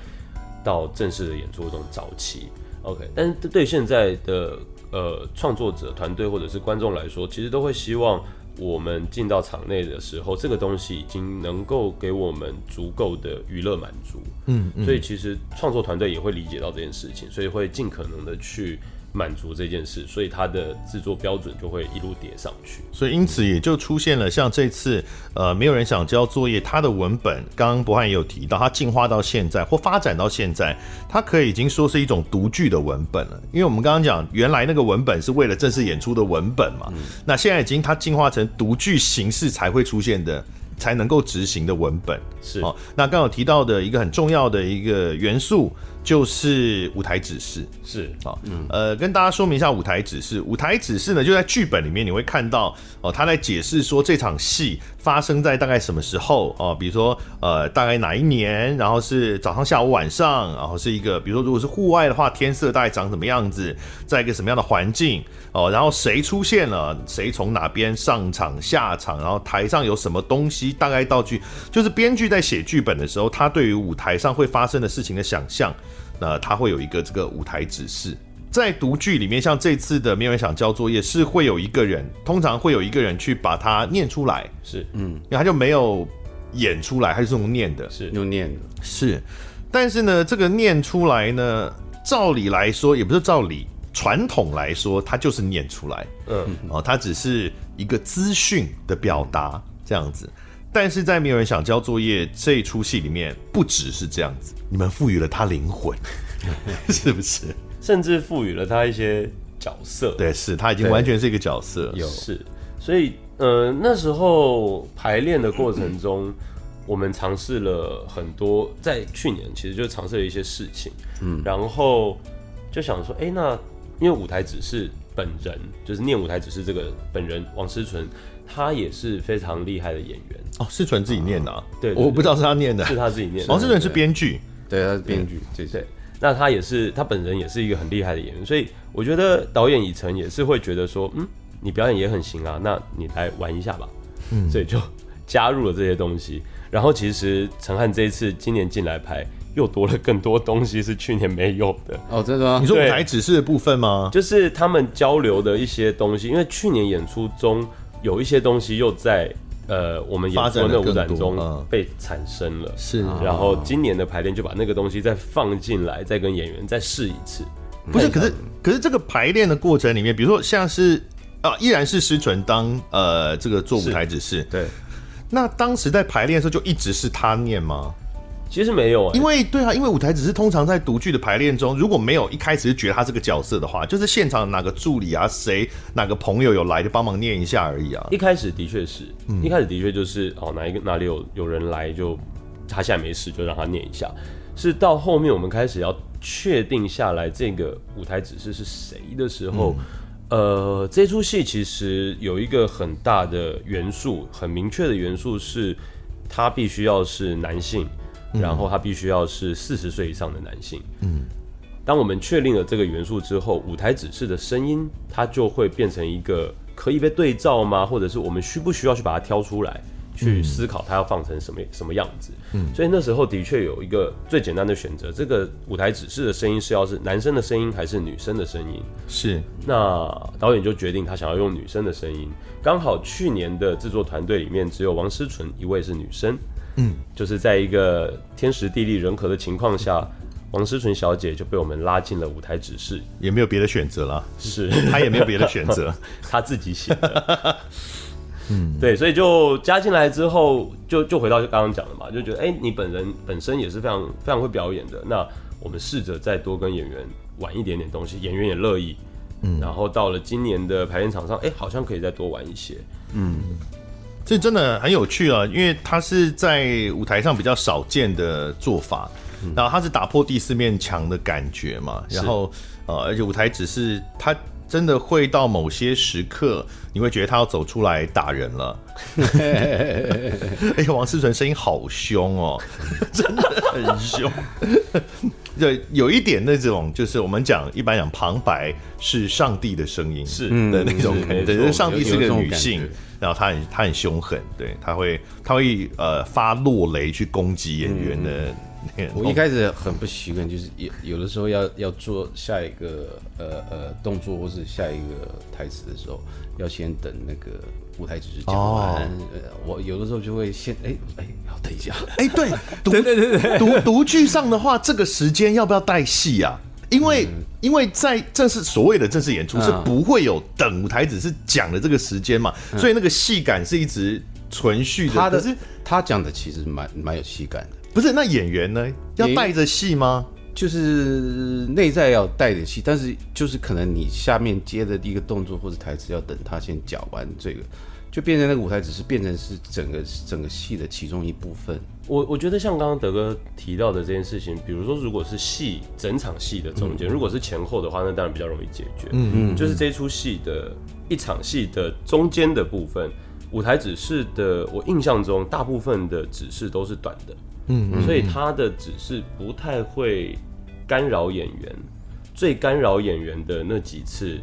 到正式的演出中早期。OK，但是对现在的呃创作者团队或者是观众来说，其实都会希望。我们进到场内的时候，这个东西已经能够给我们足够的娱乐满足，嗯，嗯，所以其实创作团队也会理解到这件事情，所以会尽可能的去。满足这件事，所以它的制作标准就会一路叠上去。所以因此也就出现了像这次，呃，没有人想交作业。它的文本，刚刚博翰也有提到，它进化到现在或发展到现在，它可以已经说是一种独具的文本了。因为我们刚刚讲，原来那个文本是为了正式演出的文本嘛，嗯、那现在已经它进化成独具形式才会出现的。才能够执行的文本是哦。那刚有提到的一个很重要的一个元素就是舞台指示，是啊，嗯，呃，跟大家说明一下舞台指示。舞台指示呢，就在剧本里面你会看到哦，他在解释说这场戏发生在大概什么时候哦，比如说呃，大概哪一年，然后是早上、下午、晚上，然后是一个，比如说如果是户外的话，天色大概长什么样子，在一个什么样的环境哦，然后谁出现了，谁从哪边上场、下场，然后台上有什么东西。大概道具就是编剧在写剧本的时候，他对于舞台上会发生的事情的想象，那他会有一个这个舞台指示。在读剧里面，像这次的没有人想交作业，是会有一个人，通常会有一个人去把它念出来，是，嗯，因为他就没有演出来，他就是用念的，是。用念的，是。但是呢，这个念出来呢，照理来说，也不是照理，传统来说，他就是念出来，嗯，哦，他只是一个资讯的表达，这样子。但是在没有人想交作业这一出戏里面，不只是这样子，你们赋予了他灵魂，是不是？甚至赋予了他一些角色。对，是他已经完全是一个角色。有是，所以呃那时候排练的过程中，我们尝试了很多，在去年其实就尝试了一些事情，嗯，然后就想说，哎、欸，那因为舞台只是本人就是念舞台只是这个本人王思纯。他也是非常厉害的演员哦，是纯自己念的啊？对，我不知道是他念的，是他自己念的。王志纯是编剧，对，他是编剧，对对。那他也是，他本人也是一个很厉害的演员，所以我觉得导演以诚也是会觉得说，嗯，你表演也很行啊，那你来玩一下吧。嗯，所以就加入了这些东西。然后其实陈汉这一次今年进来拍，又多了更多东西是去年没有的。哦，真的吗？你说舞台指示的部分吗？就是他们交流的一些东西，因为去年演出中。有一些东西又在呃我们演出的舞展中被产生了，是，然后今年的排练就把那个东西再放进来，再跟演员再试一次。不是，可是可是这个排练的过程里面，比如说像是啊，依然是师纯当呃这个做舞台指示，对。那当时在排练的时候就一直是他念吗？其实没有、欸，因为对啊，因为舞台只是通常在独剧的排练中，如果没有一开始就觉得他这个角色的话，就是现场哪个助理啊，谁哪个朋友有来就帮忙念一下而已啊。一开始的确是，嗯、一开始的确就是哦，哪一个哪里有有人来就他现在没事就让他念一下。是到后面我们开始要确定下来这个舞台指示是谁的时候，嗯、呃，这出戏其实有一个很大的元素，很明确的元素是，他必须要是男性。然后他必须要是四十岁以上的男性。嗯，当我们确定了这个元素之后，舞台指示的声音，它就会变成一个可以被对照吗？或者是我们需不需要去把它挑出来，去思考它要放成什么什么样子？嗯，所以那时候的确有一个最简单的选择，这个舞台指示的声音是要是男生的声音还是女生的声音？是。那导演就决定他想要用女生的声音。刚好去年的制作团队里面只有王思纯一位是女生。嗯，就是在一个天时地利人和的情况下，王诗纯小姐就被我们拉进了舞台指示，也没有别的选择了，是她也没有别的选择，她自己写的。嗯，对，所以就加进来之后，就就回到刚刚讲的嘛，就觉得哎、欸，你本人本身也是非常非常会表演的，那我们试着再多跟演员玩一点点东西，演员也乐意。嗯，然后到了今年的排练场上，哎、欸，好像可以再多玩一些。嗯。这真的很有趣啊，因为它是在舞台上比较少见的做法，然后它是打破第四面墙的感觉嘛，然后呃，而且舞台只是它真的会到某些时刻，你会觉得他要走出来打人了。哎呀，王思纯声音好凶哦，真的很凶。对，有一点那种，就是我们讲一般讲旁白是上帝的声音，是的那种感觉，对，就是上帝是个女性，然后她很她很凶狠，对，她会她会呃发落雷去攻击演员的。嗯我一开始很不习惯，就是有有的时候要要做下一个呃呃动作或是下一个台词的时候，要先等那个舞台指示讲完。哦、我有的时候就会先哎哎，要等一下，哎，对，对对对对，读读剧上的话，这个时间要不要带戏啊？因为、嗯、因为在正式所谓的正式演出是不会有等舞台只是讲的这个时间嘛，嗯、所以那个戏感是一直存续的。他的他讲的其实蛮蛮有戏感的。不是，那演员呢？要带着戏吗？就是内在要带着戏，但是就是可能你下面接的第一个动作或者台词要等他先讲完这个，就变成那个舞台只是变成是整个整个戏的其中一部分。我我觉得像刚刚德哥提到的这件事情，比如说如果是戏整场戏的中间，嗯、如果是前后的话，那当然比较容易解决。嗯嗯，就是这出戏的一场戏的中间的部分，舞台指示的，我印象中大部分的指示都是短的。嗯，所以他的指示不太会干扰演员，最干扰演员的那几次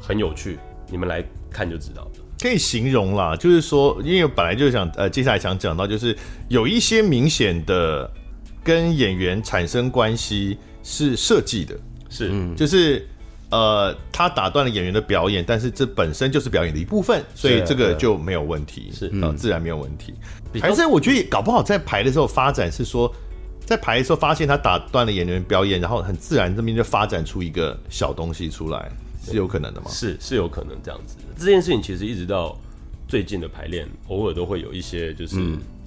很有趣，你们来看就知道了。可以形容啦，就是说，因为本来就想呃，接下来想讲到，就是有一些明显的跟演员产生关系是设计的，是，就是呃，他打断了演员的表演，但是这本身就是表演的一部分，所以这个就没有问题，是啊，自然没有问题。还是我觉得也搞不好在排的时候发展是说，在排的时候发现他打断了演员表演，然后很自然这边就发展出一个小东西出来，是有可能的吗？是是有可能这样子。这件事情其实一直到最近的排练，偶尔都会有一些就是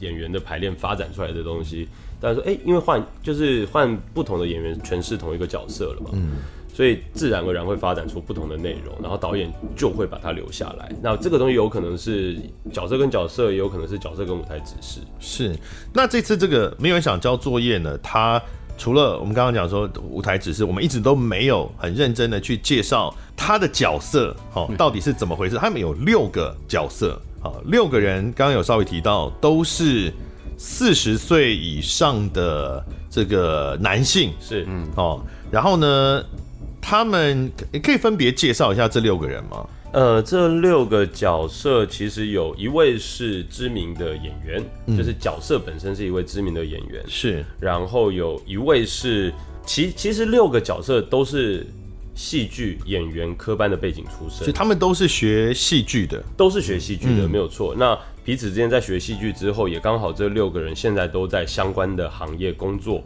演员的排练发展出来的东西。大家说，哎，因为换就是换不同的演员诠释同一个角色了嘛。嗯。所以自然而然会发展出不同的内容，然后导演就会把它留下来。那这个东西有可能是角色跟角色，也有可能是角色跟舞台指示。是。那这次这个没有人想交作业呢？他除了我们刚刚讲说舞台指示，我们一直都没有很认真的去介绍他的角色，好，到底是怎么回事？他们有六个角色，好，六个人刚刚有稍微提到，都是四十岁以上的这个男性，是，嗯，哦，然后呢？他们可以分别介绍一下这六个人吗？呃，这六个角色其实有一位是知名的演员，嗯、就是角色本身是一位知名的演员，是。然后有一位是，其其实六个角色都是戏剧演员科班的背景出身，所以他们都是学戏剧的，都是学戏剧的，嗯、没有错。那彼此之间在学戏剧之后，也刚好这六个人现在都在相关的行业工作。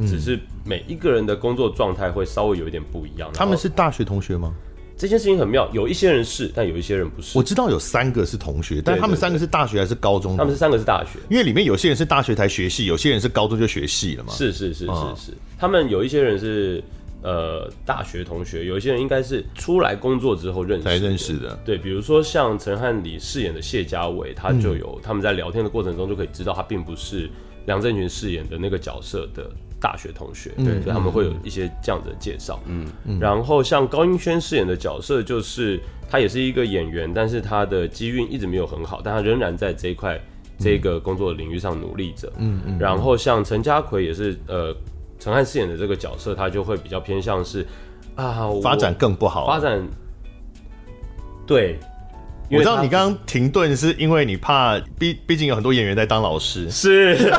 只是每一个人的工作状态会稍微有一点不一样。他们是大学同学吗？这件事情很妙，有一些人是，但有一些人不是。我知道有三个是同学，但他们三个是大学还是高中？他们是三个是大学，因为里面有些人是大学才学戏，有些人是高中就学戏了嘛。是是是是是，他们有一些人是呃大学同学，有一些人应该是出来工作之后认识才认识的。对，比如说像陈汉礼饰演的谢家伟，他就有他们在聊天的过程中就可以知道，他并不是梁振群饰演的那个角色的。大学同学，对，所以他们会有一些这样子的介绍。嗯，然后像高英轩饰演的角色，就是他也是一个演员，但是他的机运一直没有很好，但他仍然在这一块这个工作的领域上努力着。嗯嗯。然后像陈家奎也是，呃，陈汉饰演的这个角色，他就会比较偏向是啊，发展更不好，发展对。我知道你刚刚停顿是因为你怕，毕毕竟有很多演员在当老师。是，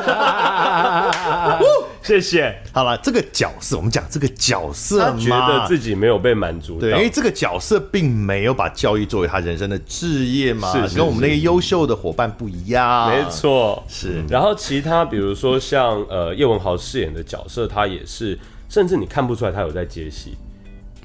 谢谢。好了，这个角色我们讲这个角色，他觉得自己没有被满足。对，因为这个角色并没有把教育作为他人生的置业嘛，是跟我们那个优秀的伙伴不一样。没错，是。然后其他比如说像呃叶文豪饰演的角色，他也是，甚至你看不出来他有在接戏。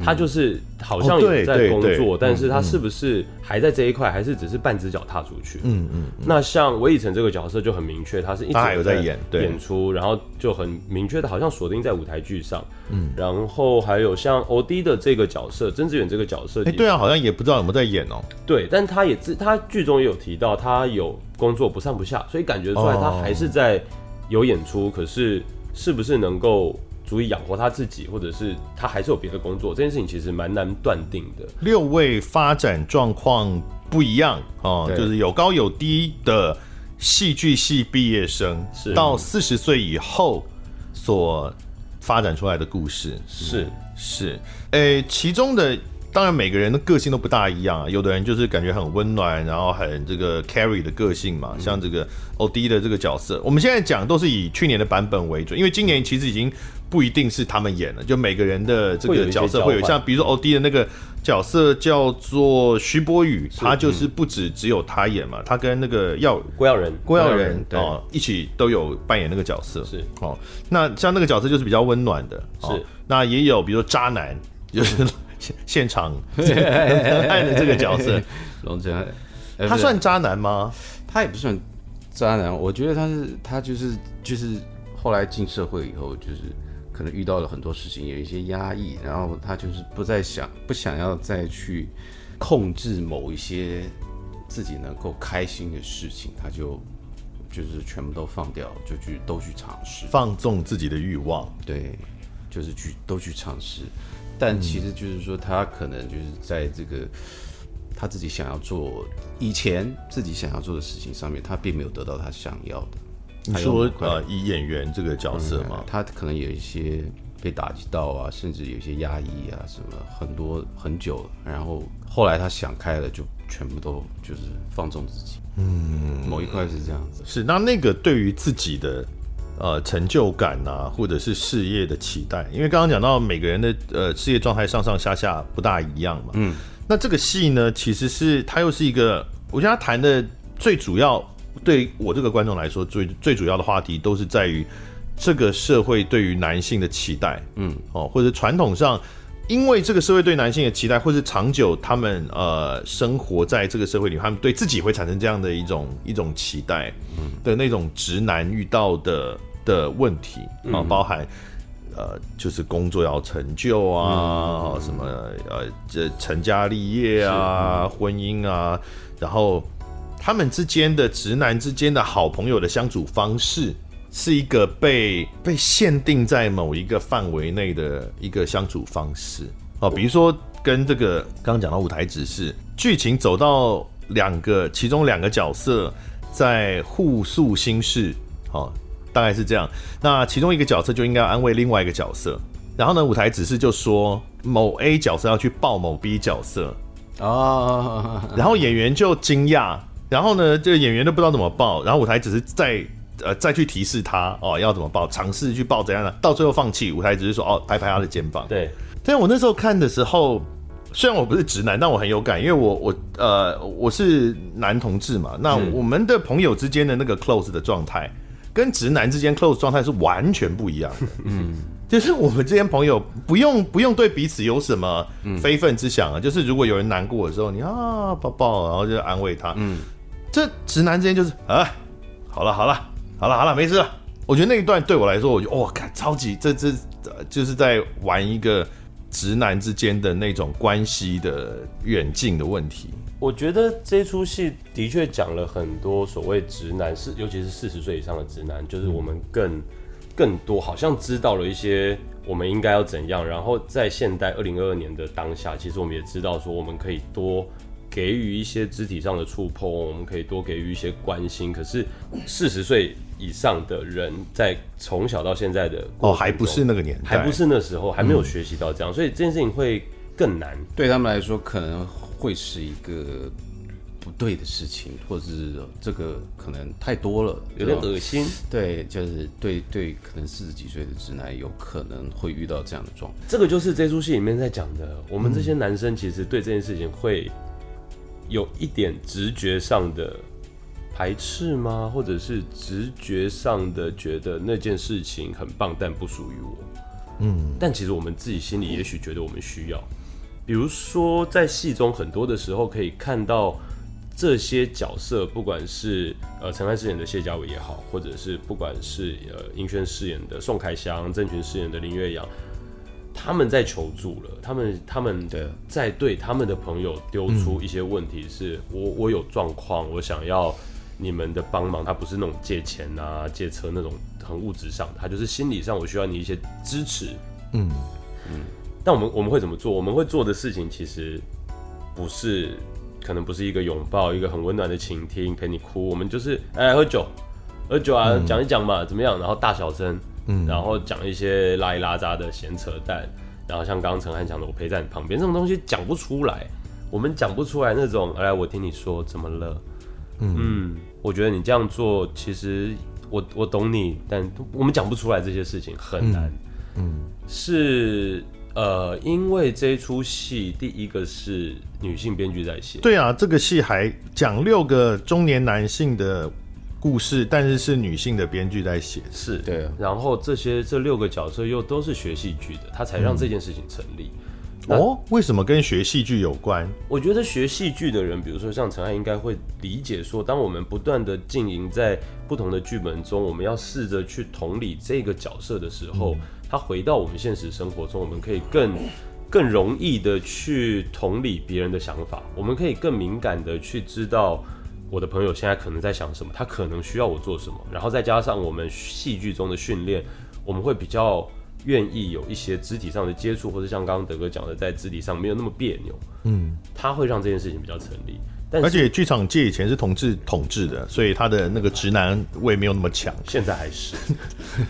他就是好像有在工作，但是他是不是还在这一块，还是只是半只脚踏出去？嗯嗯。那像韦以诚这个角色就很明确，他是一直有在演演出，然后就很明确的，好像锁定在舞台剧上。嗯。然后还有像欧弟的这个角色，曾志远这个角色，哎，对啊，好像也不知道有没有在演哦。对，但他也自他剧中也有提到，他有工作不上不下，所以感觉出来他还是在有演出，可是是不是能够？足以养活他自己，或者是他还是有别的工作，这件事情其实蛮难断定的。六位发展状况不一样哦，就是有高有低的戏剧系毕业生，是到四十岁以后所发展出来的故事，是是，诶、欸，其中的。当然，每个人的个性都不大一样啊。有的人就是感觉很温暖，然后很这个 carry 的个性嘛。像这个 O D 的这个角色，我们现在讲都是以去年的版本为准，因为今年其实已经不一定是他们演了，就每个人的这个角色会有像，比如说 O D 的那个角色叫做徐博宇，他就是不止只有他演嘛，他跟那个耀郭耀仁、郭耀仁哦一起都有扮演那个角色。是哦，那像那个角色就是比较温暖的，是。那也有比如说渣男，就是。现现场 爱的这个角色，龙哲，他算渣男吗？他也不算渣男，我觉得他是他就是就是后来进社会以后，就是可能遇到了很多事情，有一些压抑，然后他就是不再想不想要再去控制某一些自己能够开心的事情，他就就是全部都放掉，就去都去尝试，放纵自己的欲望，对，就是去都去尝试。但其实就是说，他可能就是在这个他自己想要做以前自己想要做的事情上面，他并没有得到他想要的。你说呃，以演员这个角色嘛、嗯，他可能有一些被打击到啊，甚至有一些压抑啊，什么很多很久了。然后后来他想开了，就全部都就是放纵自己。嗯，某一块是这样子。是那那个对于自己的。呃，成就感啊，或者是事业的期待，因为刚刚讲到每个人的呃事业状态上上下下不大一样嘛。嗯，那这个戏呢，其实是它又是一个，我觉得他谈的最主要，对我这个观众来说，最最主要的话题都是在于这个社会对于男性的期待。嗯，哦，或者传统上，因为这个社会对男性的期待，或是长久他们呃生活在这个社会里，他们对自己会产生这样的一种一种期待的那种直男遇到的。的问题啊，包含呃，就是工作要成就啊，嗯、什么呃，这成家立业啊，婚姻啊，然后他们之间的直男之间的好朋友的相处方式，是一个被被限定在某一个范围内的一个相处方式。哦，比如说跟这个刚刚讲到舞台指示剧情走到两个，其中两个角色在互诉心事，哦。大概是这样，那其中一个角色就应该安慰另外一个角色，然后呢，舞台指示就说某 A 角色要去抱某 B 角色。哦，然后演员就惊讶，然后呢，这个演员都不知道怎么抱，然后舞台只是再呃再去提示他哦要怎么抱，尝试去抱怎样的，到最后放弃，舞台只是说哦拍拍他的肩膀，对，但我那时候看的时候，虽然我不是直男，但我很有感，因为我我呃我是男同志嘛，那我们的朋友之间的那个 close 的状态。跟直男之间 close 状态是完全不一样的，嗯，就是我们之间朋友不用不用对彼此有什么非分之想啊，就是如果有人难过的时候，你啊抱抱，然后就安慰他，嗯，这直男之间就是啊，好了好了好了好了，没事了。我觉得那一段对我来说，我就哇，看超级这这就是在玩一个直男之间的那种关系的远近的问题。我觉得这出戏的确讲了很多所谓直男，是尤其是四十岁以上的直男，就是我们更更多好像知道了一些我们应该要怎样，然后在现代二零二二年的当下，其实我们也知道说我们可以多给予一些肢体上的触碰，我们可以多给予一些关心。可是四十岁以上的人在从小到现在的哦，还不是那个年代，还不是那时候，还没有学习到这样，所以这件事情会更难。对他们来说，可能。会是一个不对的事情，或者是这个可能太多了，有点恶心。对，就是对对，可能四十几岁的直男有可能会遇到这样的状况。这个就是这出戏里面在讲的，我们这些男生其实对这件事情会有一点直觉上的排斥吗？或者是直觉上的觉得那件事情很棒，但不属于我。嗯，但其实我们自己心里也许觉得我们需要。比如说，在戏中很多的时候可以看到这些角色，不管是呃陈汉饰演的谢家伟也好，或者是不管是呃英轩饰演的宋凯祥、郑群饰演的林月阳，他们在求助了，他们他们的在对他们的朋友丢出一些问题是，是我我有状况，我想要你们的帮忙，他不是那种借钱啊、借车那种很物质上的，他就是心理上我需要你一些支持。嗯嗯。但我们我们会怎么做？我们会做的事情其实不是，可能不是一个拥抱，一个很温暖的倾听，陪你哭。我们就是哎喝酒，喝酒啊，讲、嗯、一讲嘛，怎么样？然后大小声，嗯，然后讲一些拉一拉杂的闲扯淡。然后像刚刚陈汉讲的，我陪在你旁边，这种东西讲不出来，我们讲不出来那种。来，我听你说怎么了？嗯。嗯我觉得你这样做，其实我我懂你，但我们讲不出来这些事情很难。嗯，嗯是呃，因为这出戏第一个是女性编剧在写。对啊，这个戏还讲六个中年男性的故事，但是是女性的编剧在写。是，对啊。然后这些这六个角色又都是学戏剧的，他才让这件事情成立。嗯哦，为什么跟学戏剧有关？我觉得学戏剧的人，比如说像陈汉，应该会理解说，当我们不断的经营在不同的剧本中，我们要试着去同理这个角色的时候，他回到我们现实生活中，我们可以更更容易的去同理别人的想法，我们可以更敏感的去知道我的朋友现在可能在想什么，他可能需要我做什么，然后再加上我们戏剧中的训练，我们会比较。愿意有一些肢体上的接触，或者像刚刚德哥讲的，在肢体上没有那么别扭，嗯，他会让这件事情比较成立。但而且剧场界以前是同志统治的，所以他的那个直男味没有那么强。现在还是，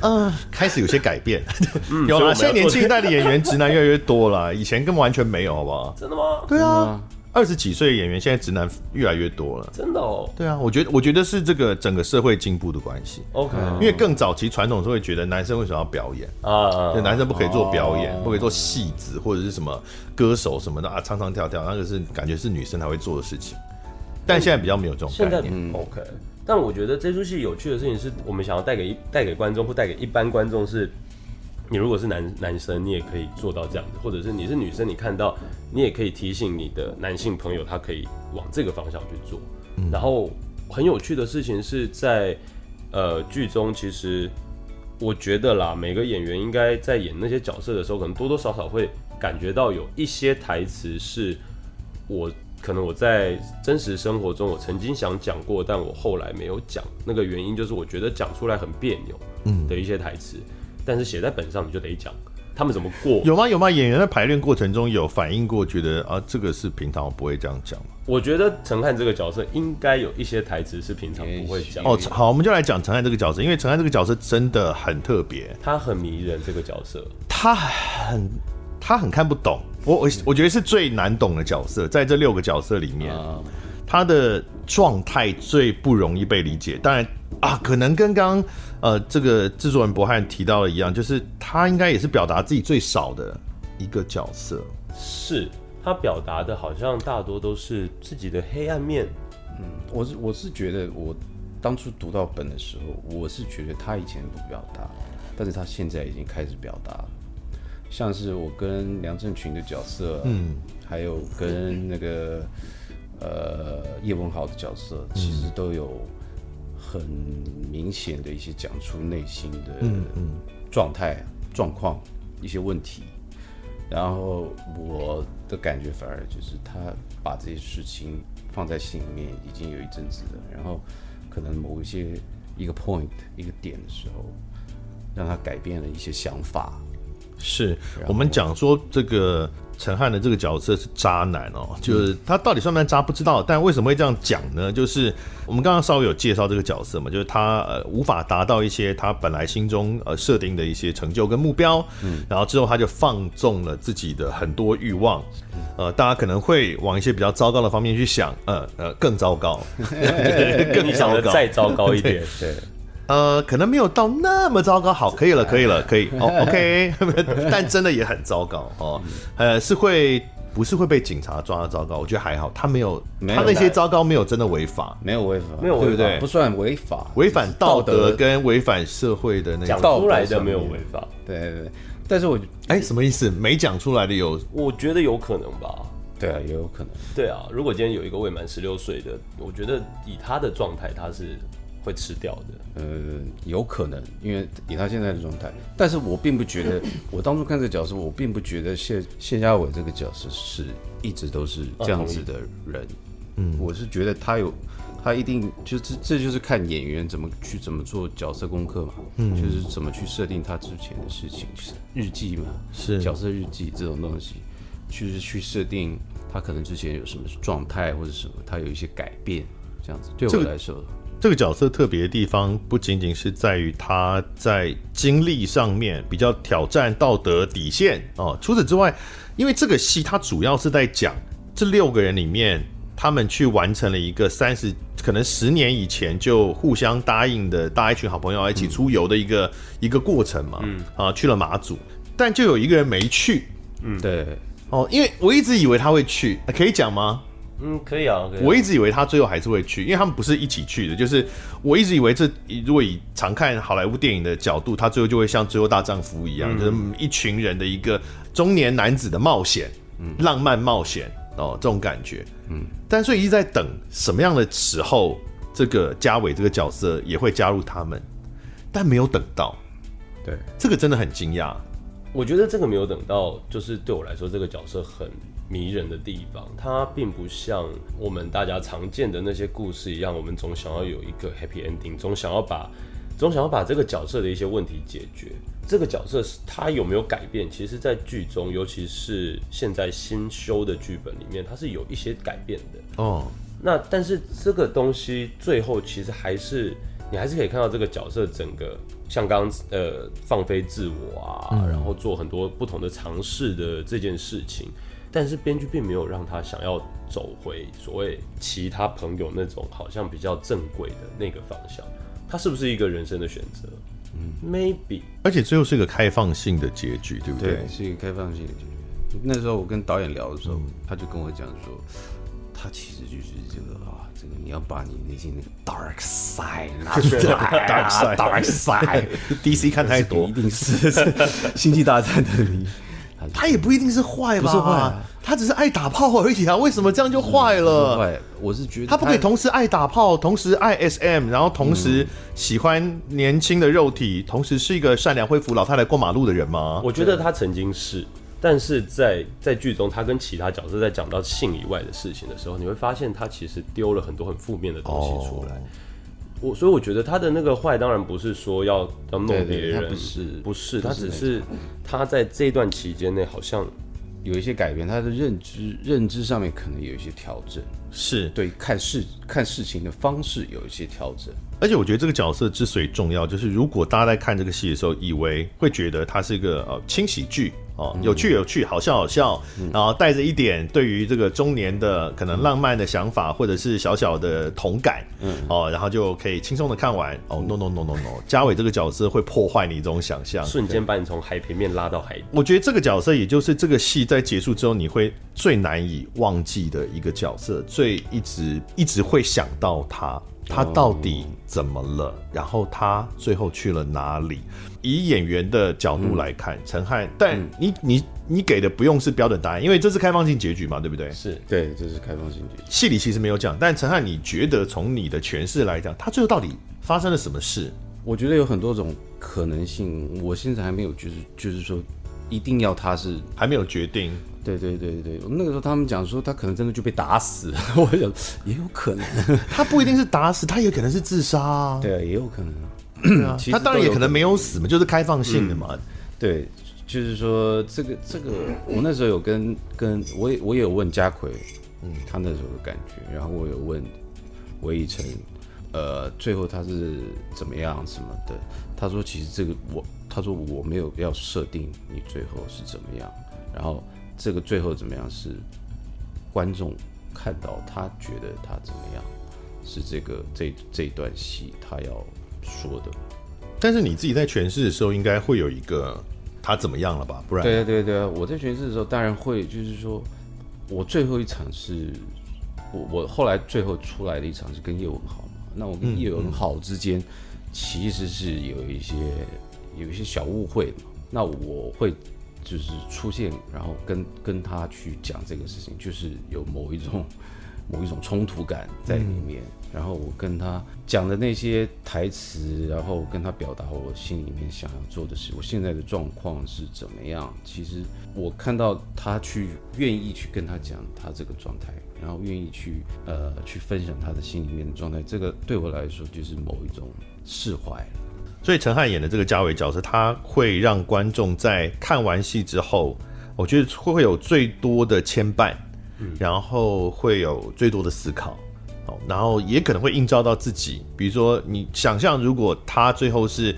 嗯，开始有些改变。嗯、有啊，现在年轻一代的演员直男越来越多了，以前根本完全没有，好不好？真的吗？对啊。二十几岁的演员，现在直男越来越多了，真的哦。对啊，我觉得，我觉得是这个整个社会进步的关系。OK，因为更早期传统是会觉得男生为什么要表演啊？就男生不可以做表演，不可以做戏子或者是什么歌手什么的啊，唱唱跳跳，那个是感觉是女生才会做的事情。但现在比较没有这种概念。现在 OK，但我觉得这出戏有趣的事情是我们想要带给一带给观众或带给一般观众是。你如果是男男生，你也可以做到这样子；或者是你是女生，你看到你也可以提醒你的男性朋友，他可以往这个方向去做。嗯、然后很有趣的事情是在呃剧中，其实我觉得啦，每个演员应该在演那些角色的时候，可能多多少少会感觉到有一些台词是我可能我在真实生活中我曾经想讲过，但我后来没有讲。那个原因就是我觉得讲出来很别扭，嗯的一些台词。嗯但是写在本上你就得讲，他们怎么过？有吗？有吗？演员在排练过程中有反应过，觉得啊，这个是平常我不会这样讲吗？我觉得陈汉这个角色应该有一些台词是平常不会讲。哦，好，我们就来讲陈汉这个角色，因为陈汉这个角色真的很特别，他很迷人。这个角色，他很他很看不懂，我我我觉得是最难懂的角色，在这六个角色里面，嗯、他的状态最不容易被理解。当然啊，可能跟刚刚。呃，这个制作人博翰提到的一样，就是他应该也是表达自己最少的一个角色。是他表达的，好像大多都是自己的黑暗面。嗯，我是我是觉得，我当初读到本的时候，我是觉得他以前不表达，但是他现在已经开始表达了。像是我跟梁振群的角色，嗯，还有跟那个呃叶文豪的角色，其实都有。很明显的一些讲出内心的状态、状况、一些问题，然后我的感觉反而就是他把这些事情放在心里面已经有一阵子了，然后可能某一些一个 point 一个点的时候，让他改变了一些想法。是我们讲说这个。承翰的这个角色是渣男哦，就是他到底算不算渣不知道，但为什么会这样讲呢？就是我们刚刚稍微有介绍这个角色嘛，就是他呃无法达到一些他本来心中呃设定的一些成就跟目标，嗯，然后之后他就放纵了自己的很多欲望，呃，大家可能会往一些比较糟糕的方面去想，呃呃更糟糕，更糟糕。再糟糕一点，对。呃，可能没有到那么糟糕。好，可以了，可以了，可以。哦，OK，但真的也很糟糕哦。呃，是会不是会被警察抓的糟糕？我觉得还好，他没有，他那些糟糕没有真的违法，没有违法，没有违法，对不对？不算违法，违反道德跟违反社会的那种。讲出来的没有违法，对对对。但是我哎，什么意思？没讲出来的有？我觉得有可能吧。对啊，也有可能。对啊，如果今天有一个未满十六岁的，我觉得以他的状态，他是。会吃掉的，呃，有可能，因为以他现在的状态，但是我并不觉得，我当初看这个角色，我并不觉得谢谢家伟这个角色是一直都是这样子的人，嗯，我是觉得他有他一定就这这就是看演员怎么去怎么做角色功课嘛，嗯，就是怎么去设定他之前的事情，就是日记嘛，是。角色日记这种东西，就是去设定他可能之前有什么状态或者什么，他有一些改变，这样子对我来说。这个角色特别的地方，不仅仅是在于他在经历上面比较挑战道德底线哦。除此之外，因为这个戏它主要是在讲这六个人里面，他们去完成了一个三十可能十年以前就互相答应的，大家一群好朋友一起出游的一个、嗯、一个过程嘛。嗯啊，去了马祖，但就有一个人没去。嗯，对。哦，因为我一直以为他会去，可以讲吗？嗯，可以啊，可以啊。我一直以为他最后还是会去，因为他们不是一起去的。就是我一直以为这如果以常看好莱坞电影的角度，他最后就会像《最后大丈夫》一样，嗯、就是一群人的一个中年男子的冒险，嗯，浪漫冒险哦，这种感觉，嗯。但所以一直在等什么样的时候，这个嘉伟这个角色也会加入他们，但没有等到。对，这个真的很惊讶。我觉得这个没有等到，就是对我来说，这个角色很。迷人的地方，它并不像我们大家常见的那些故事一样，我们总想要有一个 happy ending，总想要把，总想要把这个角色的一些问题解决。这个角色是他有没有改变？其实，在剧中，尤其是现在新修的剧本里面，它是有一些改变的。哦，那但是这个东西最后其实还是你还是可以看到这个角色整个像刚刚呃放飞自我啊，嗯、然后做很多不同的尝试的这件事情。但是编剧并没有让他想要走回所谓其他朋友那种好像比较正轨的那个方向，他是不是一个人生的选择？嗯，maybe。而且最后是一个开放性的结局，对不对？对，是一个开放性的结局。那时候我跟导演聊的时候，嗯、他就跟我讲说，他其实就是这个啊，这个你要把你内心那个 dark side 拿出来，dark side，dark side，DC 看太多，一定是星际大战的你。他也不一定是坏吧？不是坏，他只是爱打炮而已啊！为什么这样就坏了？坏，我是觉得他不可以同时爱打炮，同时爱 SM，然后同时喜欢年轻的肉体，同时是一个善良会扶老太太过马路的人吗？我觉得他曾经是，但是在在剧中，他跟其他角色在讲到性以外的事情的时候，你会发现他其实丢了很多很负面的东西出来。我所以我觉得他的那个坏当然不是说要要弄别人，不是不是，他只是他在这段期间内好像有一些改变，他的认知认知上面可能有一些调整，是对看事看事情的方式有一些调整。而且我觉得这个角色之所以重要，就是如果大家在看这个戏的时候，以为会觉得它是一个呃轻喜剧。哦，有趣有趣，好笑好笑，嗯、然后带着一点对于这个中年的可能浪漫的想法，或者是小小的同感，嗯，哦，然后就可以轻松的看完。哦，no no no no no，嘉伟这个角色会破坏你这种想象，瞬间把你从海平面拉到海底。我觉得这个角色也就是这个戏在结束之后你会最难以忘记的一个角色，最一直一直会想到他。他到底怎么了？然后他最后去了哪里？以演员的角度来看，陈汉，但你你你给的不用是标准答案，因为这是开放性结局嘛，对不对？是对，这是开放性结局。戏里其实没有讲，但陈汉，你觉得从你的诠释来讲，他最后到底发生了什么事？我觉得有很多种可能性，我现在还没有，就是就是说，一定要他是还没有决定。对对对对，那个时候他们讲说他可能真的就被打死了，我想也有可能，他不一定是打死，他也可能是自杀啊。对啊，也有可能啊。他当然也可能没有死嘛，就是开放性的嘛。嗯、对，就是说这个这个，我那时候有跟跟我也我也有问家奎，嗯，他那时候的感觉，然后我有问韦以晨，呃，最后他是怎么样什么的？他说其实这个我，他说我没有要设定你最后是怎么样，然后。这个最后怎么样？是观众看到他觉得他怎么样？是这个这这段戏他要说的。但是你自己在诠释的时候，应该会有一个他怎么样了吧？不然对对对，我在诠释的时候，当然会就是说，我最后一场是我我后来最后出来的一场是跟叶文豪嘛。那我跟叶文豪之间其实是有一些有一些小误会的。那我会。就是出现，然后跟跟他去讲这个事情，就是有某一种某一种冲突感在里面。嗯、然后我跟他讲的那些台词，然后跟他表达我心里面想要做的事，我现在的状况是怎么样？其实我看到他去愿意去跟他讲他这个状态，然后愿意去呃去分享他的心里面的状态，这个对我来说就是某一种释怀。所以陈汉演的这个家维角色，他会让观众在看完戏之后，我觉得会会有最多的牵绊，然后会有最多的思考，然后也可能会映照到自己。比如说，你想象如果他最后是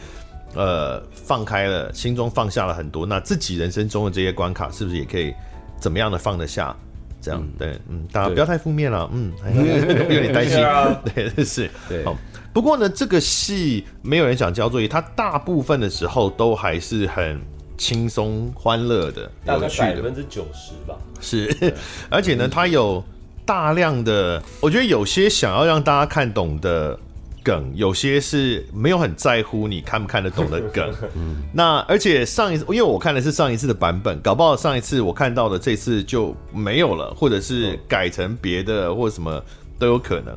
呃放开了，心中放下了很多，那自己人生中的这些关卡，是不是也可以怎么样的放得下？这样、嗯、对，嗯，大家不要太负面了，嗯，有点担心，对，是，对，好。不过呢，这个戏没有人想交作业，他大部分的时候都还是很轻松、欢乐的，大概百分之九十吧。是，而且呢，他有大量的，我觉得有些想要让大家看懂的梗，有些是没有很在乎你看不看得懂的梗。那而且上一次，因为我看的是上一次的版本，搞不好上一次我看到的这次就没有了，或者是改成别的，或者什么都有可能。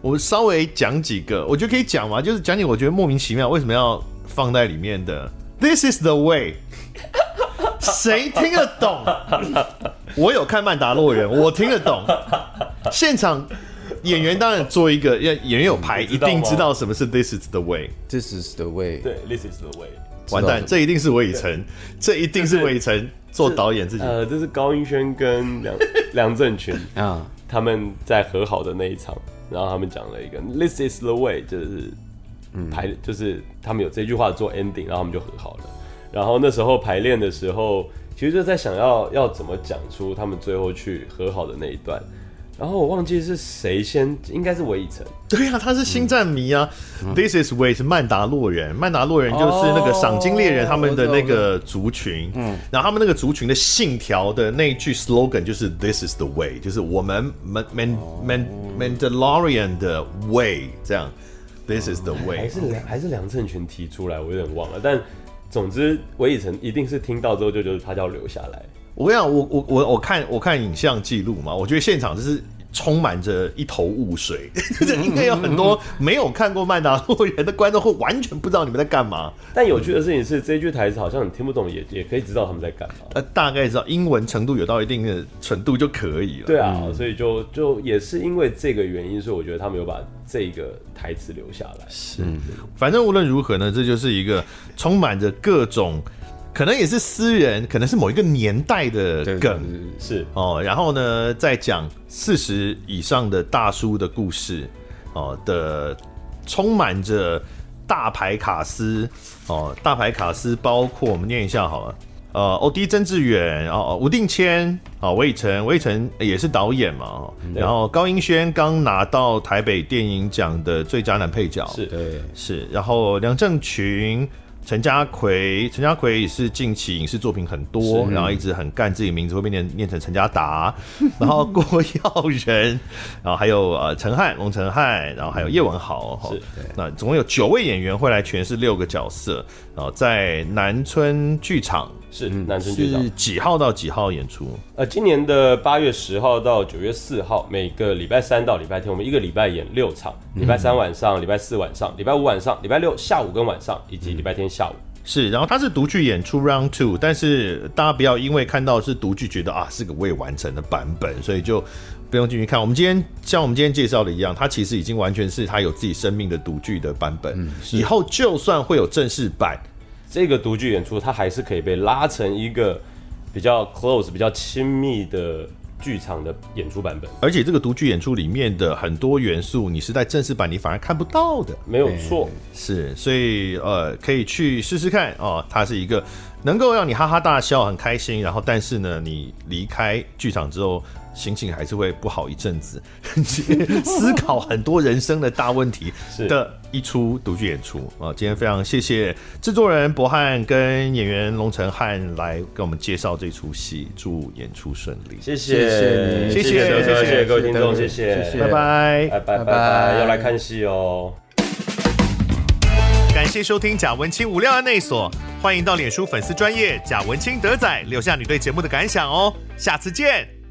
我稍微讲几个，我觉得可以讲嘛，就是讲你我觉得莫名其妙为什么要放在里面的。This is the way，谁听得懂？我有看《曼达洛人》，我听得懂。现场演员当然做一个，演演员有牌，一定知道什么是 This is the way。This is the way，对，This is the way。完蛋，这一定是韦晨，这一定是韦晨做导演自己。呃，这是高英轩跟梁 梁振群啊，他们在和好的那一场。然后他们讲了一个 "This is the way"，就是排，嗯、就是他们有这句话做 ending，然后他们就和好了。然后那时候排练的时候，其实就在想要要怎么讲出他们最后去和好的那一段。然后我忘记是谁先，应该是韦以诚。对呀、啊，他是星战迷啊。嗯、This is way 是曼达洛人，曼达洛人就是那个赏金猎人他们的那个族群。嗯，然后他们那个族群的信条的那一句 slogan 就是 This is the way，就是我们 Man Man Man Mandalorian 的 way 这样。This is the way，还是梁还是梁振群提出来，我有点忘了。但总之，韦以诚一定是听到之后就觉得他要留下来。我跟你讲，我我我我看我看影像记录嘛，我觉得现场就是充满着一头雾水，这应该有很多没有看过《曼达洛人》的观众会完全不知道你们在干嘛。但有趣的事情是，这句台词好像你听不懂也，也也可以知道他们在干嘛。呃，大概知道英文程度有到一定的程度就可以了。对啊，所以就就也是因为这个原因，所以我觉得他们有把这个台词留下来。是，反正无论如何呢，这就是一个充满着各种。可能也是私人，可能是某一个年代的梗，是哦。然后呢，再讲四十以上的大叔的故事，哦的，充满着大牌卡司，哦，大牌卡司包括我们念一下好了，呃，欧弟曾志远，哦，吴定谦，哦，魏晨，魏晨也是导演嘛，然后高英轩刚拿到台北电影奖的最佳男配角，是对，是，然后梁正群。陈家奎，陈家奎也是近期影视作品很多，然后一直很干自己名字会被念念成陈家达，然后郭耀仁，然后还有呃陈汉龙陈汉，然后还有叶文豪，是，那总共有九位演员会来诠释六个角色，然后在南村剧场。是南村剧场，是几号到几号演出？呃，今年的八月十号到九月四号，每个礼拜三到礼拜天，我们一个礼拜演六场。礼拜三晚上，礼拜四晚上，礼拜五晚上，礼拜六下午跟晚上，以及礼拜天下午。是，然后它是独剧演出 Round Two，但是大家不要因为看到是独剧，觉得啊是个未完成的版本，所以就不用进去看。我们今天像我们今天介绍的一样，它其实已经完全是它有自己生命的独剧的版本。嗯，以后就算会有正式版。这个独剧演出，它还是可以被拉成一个比较 close、比较亲密的剧场的演出版本。而且，这个独剧演出里面的很多元素，你是在正式版你反而看不到的。没有错，是，所以呃，可以去试试看哦。它是一个能够让你哈哈大笑、很开心，然后但是呢，你离开剧场之后。心情还是会不好一阵子，思考很多人生的大问题的一出独剧演出啊！今天非常谢谢制作人博翰跟演员龙成汉来给我们介绍这出戏，祝演出顺利。谢谢你，谢谢谢谢各位听众，谢谢，拜拜拜拜拜拜，要来看戏哦！感谢收听贾文清无料案内所，欢迎到脸书粉丝专业贾文清德仔留下你对节目的感想哦，下次见。